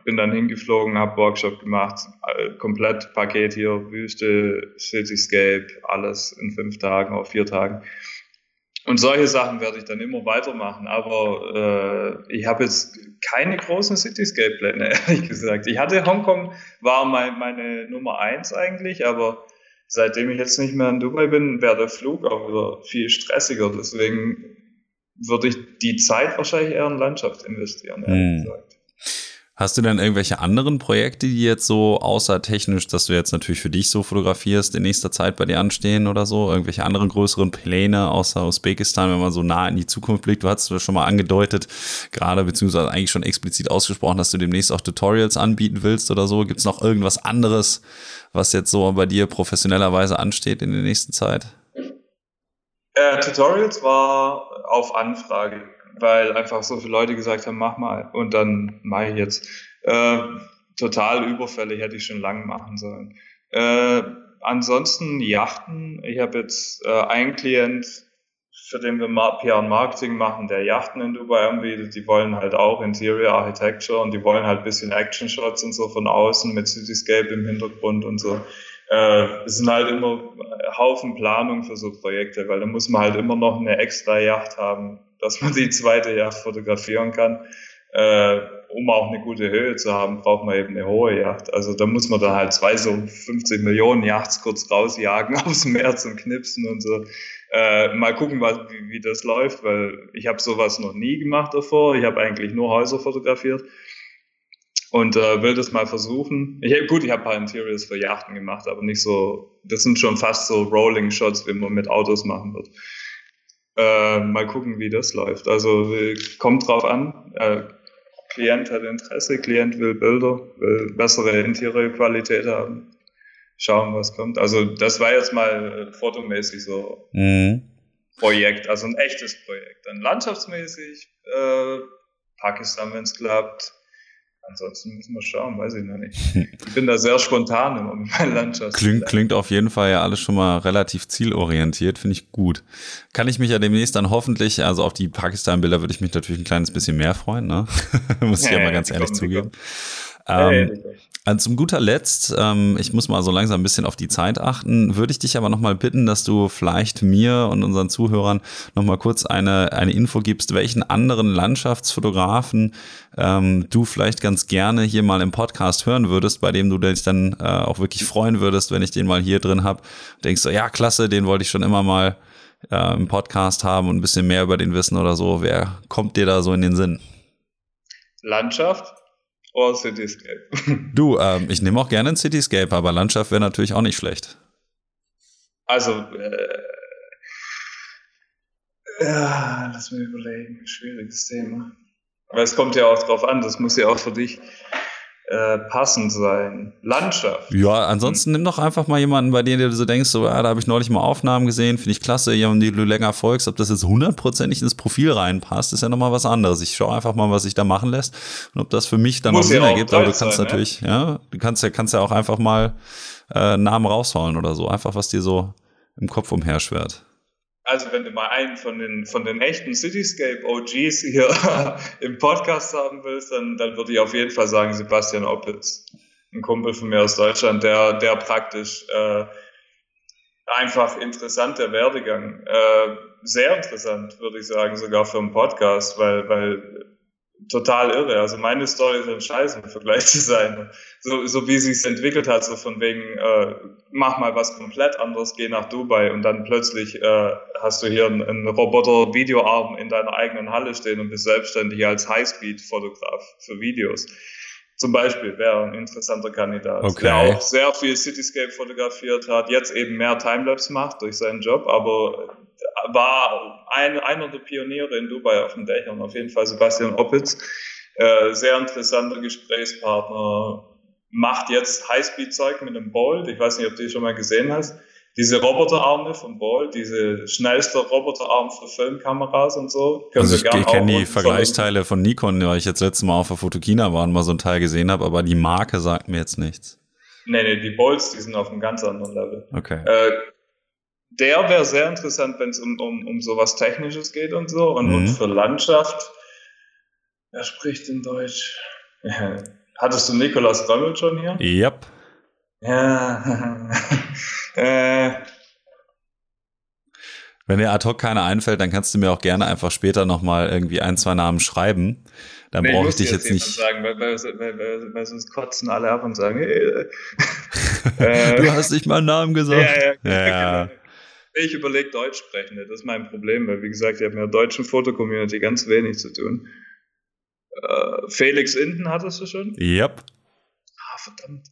bin dann hingeflogen, habe Workshop gemacht, komplett Paket hier, Wüste, Cityscape, alles in fünf Tagen oder vier Tagen. Und solche Sachen werde ich dann immer weitermachen. Aber äh, ich habe jetzt keine großen Cityscape-Pläne, ehrlich gesagt. Ich hatte Hongkong, war mein, meine Nummer eins eigentlich, aber seitdem ich jetzt nicht mehr in Dubai bin, wäre der Flug auch wieder viel stressiger. Deswegen würde ich die Zeit wahrscheinlich eher in Landschaft investieren, ehrlich hm. gesagt. Hast du denn irgendwelche anderen Projekte, die jetzt so außer technisch, dass du jetzt natürlich für dich so fotografierst, in nächster Zeit bei dir anstehen oder so? Irgendwelche anderen größeren Pläne außer Usbekistan, wenn man so nah in die Zukunft blickt? Du hast es schon mal angedeutet, gerade beziehungsweise eigentlich schon explizit ausgesprochen, dass du demnächst auch Tutorials anbieten willst oder so. Gibt es noch irgendwas anderes, was jetzt so bei dir professionellerweise ansteht in der nächsten Zeit? Äh, Tutorials war auf Anfrage weil einfach so viele Leute gesagt haben, mach mal und dann mache ich jetzt. Äh, total überfällig, hätte ich schon lang machen sollen. Äh, ansonsten Yachten. Ich habe jetzt äh, einen Klient, für den wir PR und Marketing machen, der Yachten in Dubai anbietet. Die wollen halt auch Interior Architecture und die wollen halt bisschen Action Shots und so von außen mit Cityscape im Hintergrund und so. Äh, es sind halt immer Haufen Planung für so Projekte, weil da muss man halt immer noch eine extra Yacht haben, dass man die zweite Yacht fotografieren kann. Äh, um auch eine gute Höhe zu haben, braucht man eben eine hohe Yacht. Also da muss man dann halt zwei so 50 Millionen Yachts kurz rausjagen aus dem Meer zum Knipsen und so. Äh, mal gucken, was, wie, wie das läuft, weil ich habe sowas noch nie gemacht davor. Ich habe eigentlich nur Häuser fotografiert und äh, will das mal versuchen. Ich, gut, ich habe ein paar Interiors für Yachten gemacht, aber nicht so, das sind schon fast so Rolling Shots, wie man mit Autos machen wird. Äh, mal gucken, wie das läuft. Also kommt drauf an. Äh, Klient hat Interesse, Klient will Bilder, will bessere Interiorqualität haben. Schauen, was kommt. Also das war jetzt mal fotomäßig so mhm. Projekt, also ein echtes Projekt. Dann landschaftsmäßig äh, Pakistan, wenn es klappt, Ansonsten müssen wir schauen, weiß ich noch nicht. Ich bin da sehr spontan immer mit meinen Landschaften. Klingt, klingt auf jeden Fall ja alles schon mal relativ zielorientiert, finde ich gut. Kann ich mich ja demnächst dann hoffentlich, also auf die Pakistan-Bilder würde ich mich natürlich ein kleines bisschen mehr freuen, ne? Muss ich ja, ja mal ganz ehrlich zugeben. Ähm, also zum guter Letzt, ähm, ich muss mal so langsam ein bisschen auf die Zeit achten, würde ich dich aber nochmal bitten, dass du vielleicht mir und unseren Zuhörern nochmal kurz eine, eine Info gibst, welchen anderen Landschaftsfotografen ähm, du vielleicht ganz gerne hier mal im Podcast hören würdest, bei dem du dich dann äh, auch wirklich freuen würdest, wenn ich den mal hier drin habe. Denkst du, ja, klasse, den wollte ich schon immer mal äh, im Podcast haben und ein bisschen mehr über den wissen oder so. Wer kommt dir da so in den Sinn? Landschaft? Oder Cityscape? Du, ähm, ich nehme auch gerne ein Cityscape, aber Landschaft wäre natürlich auch nicht schlecht. Also, äh, ja, lass mir überlegen, schwieriges Thema. Aber es kommt ja auch drauf an, das muss ja auch für dich äh, passend sein. Landschaft. Ja, ansonsten nimm doch einfach mal jemanden, bei dem du so denkst, so, ja, da habe ich neulich mal Aufnahmen gesehen, finde ich klasse, jemanden, die du länger folgst, ob das jetzt hundertprozentig ins Profil reinpasst, ist ja nochmal was anderes. Ich schaue einfach mal, was sich da machen lässt und ob das für mich dann Muss auch Sinn ja ergibt, aber du kannst sein, natürlich, ja? ja, du kannst ja, kannst ja auch einfach mal äh, Namen rausholen oder so, einfach was dir so im Kopf umherschwert. Also wenn du mal einen von den, von den echten Cityscape OGs hier im Podcast haben willst, dann, dann würde ich auf jeden Fall sagen Sebastian Oppitz. Ein Kumpel von mir aus Deutschland, der, der praktisch äh, einfach interessant, der Werdegang. Äh, sehr interessant, würde ich sagen, sogar für einen Podcast, weil, weil total irre. Also meine Story ist ein Scheiß im Vergleich zu sein. So, so wie es sich entwickelt hat, so von wegen, äh, mach mal was komplett anderes, geh nach Dubai und dann plötzlich äh, hast du hier einen, einen Roboter-Videoarm in deiner eigenen Halle stehen und bist selbstständig als Highspeed-Fotograf für Videos. Zum Beispiel wäre ein interessanter Kandidat, okay. der auch sehr viel Cityscape fotografiert hat, jetzt eben mehr Timelapse macht durch seinen Job, aber war ein, einer der Pioniere in Dubai auf den Dächern, auf jeden Fall Sebastian Oppitz. Äh, sehr interessanter Gesprächspartner, macht jetzt Highspeed-Zeug mit dem Bolt. Ich weiß nicht, ob du die schon mal gesehen hast. Diese Roboterarme von Bolt, diese schnellste Roboterarm für Filmkameras und so. Also ich, ich kenne die Vergleichsteile von Nikon, weil ich jetzt letztes Mal auf der Fotokina war und mal so ein Teil gesehen habe, aber die Marke sagt mir jetzt nichts. Nee, nee, die Bolts, die sind auf einem ganz anderen Level. Okay. Äh, der wäre sehr interessant, wenn es um, um, um sowas Technisches geht und so. Und, mhm. und für Landschaft, wer spricht in Deutsch? Hattest du Nikolaus Römmel schon hier? Yep. Ja. äh. Wenn dir ad hoc keiner einfällt, dann kannst du mir auch gerne einfach später nochmal irgendwie ein, zwei Namen schreiben. Dann nee, brauche ich dich jetzt nicht. Sagen, weil, weil, weil, weil, sonst kotzen alle ab und sagen, hey, äh, du hast nicht meinen Namen gesagt. Ja, ja, ja. Genau. Ich überlege Deutsch sprechen, das ist mein Problem, weil wie gesagt, ich habe mit der deutschen Fotocommunity ganz wenig zu tun. Äh, Felix Inden hattest du schon? Yep. Ah, verdammt.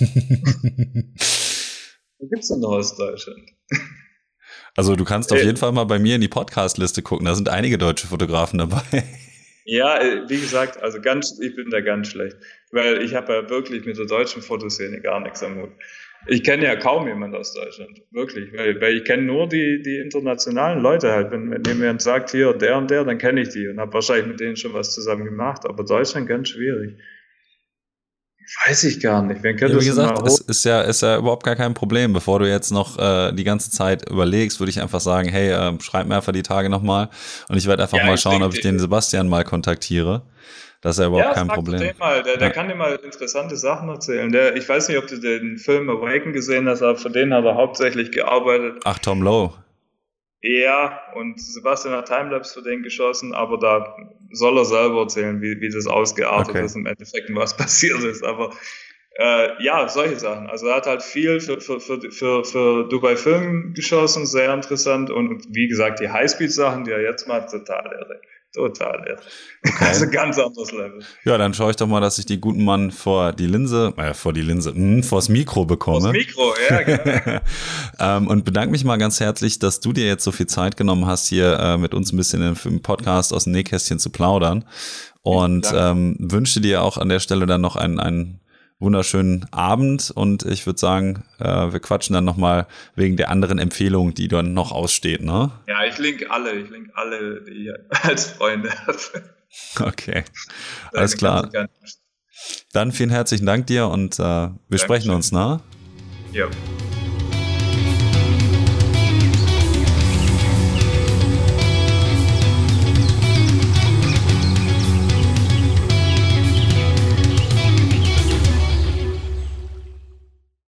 Wo gibt's denn noch aus Deutschland? Also du kannst auf jeden Fall mal bei mir in die Podcast-Liste gucken, da sind einige deutsche Fotografen dabei. Ja, äh, wie gesagt, also ganz, ich bin da ganz schlecht, weil ich habe ja wirklich mit der deutschen Fotoszene gar nichts am Hut. Ich kenne ja kaum jemand aus Deutschland, wirklich, weil, weil ich kenne nur die, die internationalen Leute halt. Wenn, wenn jemand sagt, hier der und der, dann kenne ich die und habe wahrscheinlich mit denen schon was zusammen gemacht, aber Deutschland ganz schwierig. Weiß ich gar nicht. Wen ja, wie gesagt, es ist ja, ist ja überhaupt gar kein Problem. Bevor du jetzt noch äh, die ganze Zeit überlegst, würde ich einfach sagen, hey, äh, schreib mir einfach die Tage nochmal und ich werde einfach ja, mal schauen, ob ich den Sebastian mal kontaktiere. Das ist ja überhaupt ja, kein Problem. Den mal. Der, der ja. kann dir mal interessante Sachen erzählen. Der, ich weiß nicht, ob du den Film Awaken gesehen hast, aber für den hat er hauptsächlich gearbeitet. Ach, Tom Lowe. Ja, und Sebastian hat Timelapse für den geschossen, aber da soll er selber erzählen, wie, wie das ausgeartet okay. ist im Endeffekt und was passiert ist. Aber äh, ja, solche Sachen. Also er hat halt viel für, für, für, für, für Dubai Film geschossen, sehr interessant. Und wie gesagt, die Highspeed-Sachen, die er jetzt macht, total irre. Total irre. Okay. Also ganz anderes Level. Ja, dann schaue ich doch mal, dass ich die guten Mann vor die Linse, äh, vor die Linse, mh, hm, vors Mikro bekomme. Vors Mikro, ja, genau. ähm, und bedanke mich mal ganz herzlich, dass du dir jetzt so viel Zeit genommen hast, hier äh, mit uns ein bisschen im Podcast aus dem Nähkästchen zu plaudern. Und ähm, wünsche dir auch an der Stelle dann noch einen, einen wunderschöenen Abend und ich würde sagen, äh, wir quatschen dann nochmal wegen der anderen Empfehlung, die dann noch aussteht, ne? Ja, ich link alle, ich link alle, als Freunde. Okay, alles klar. Dann vielen herzlichen Dank dir und äh, wir Dankeschön. sprechen uns, ne? Ja.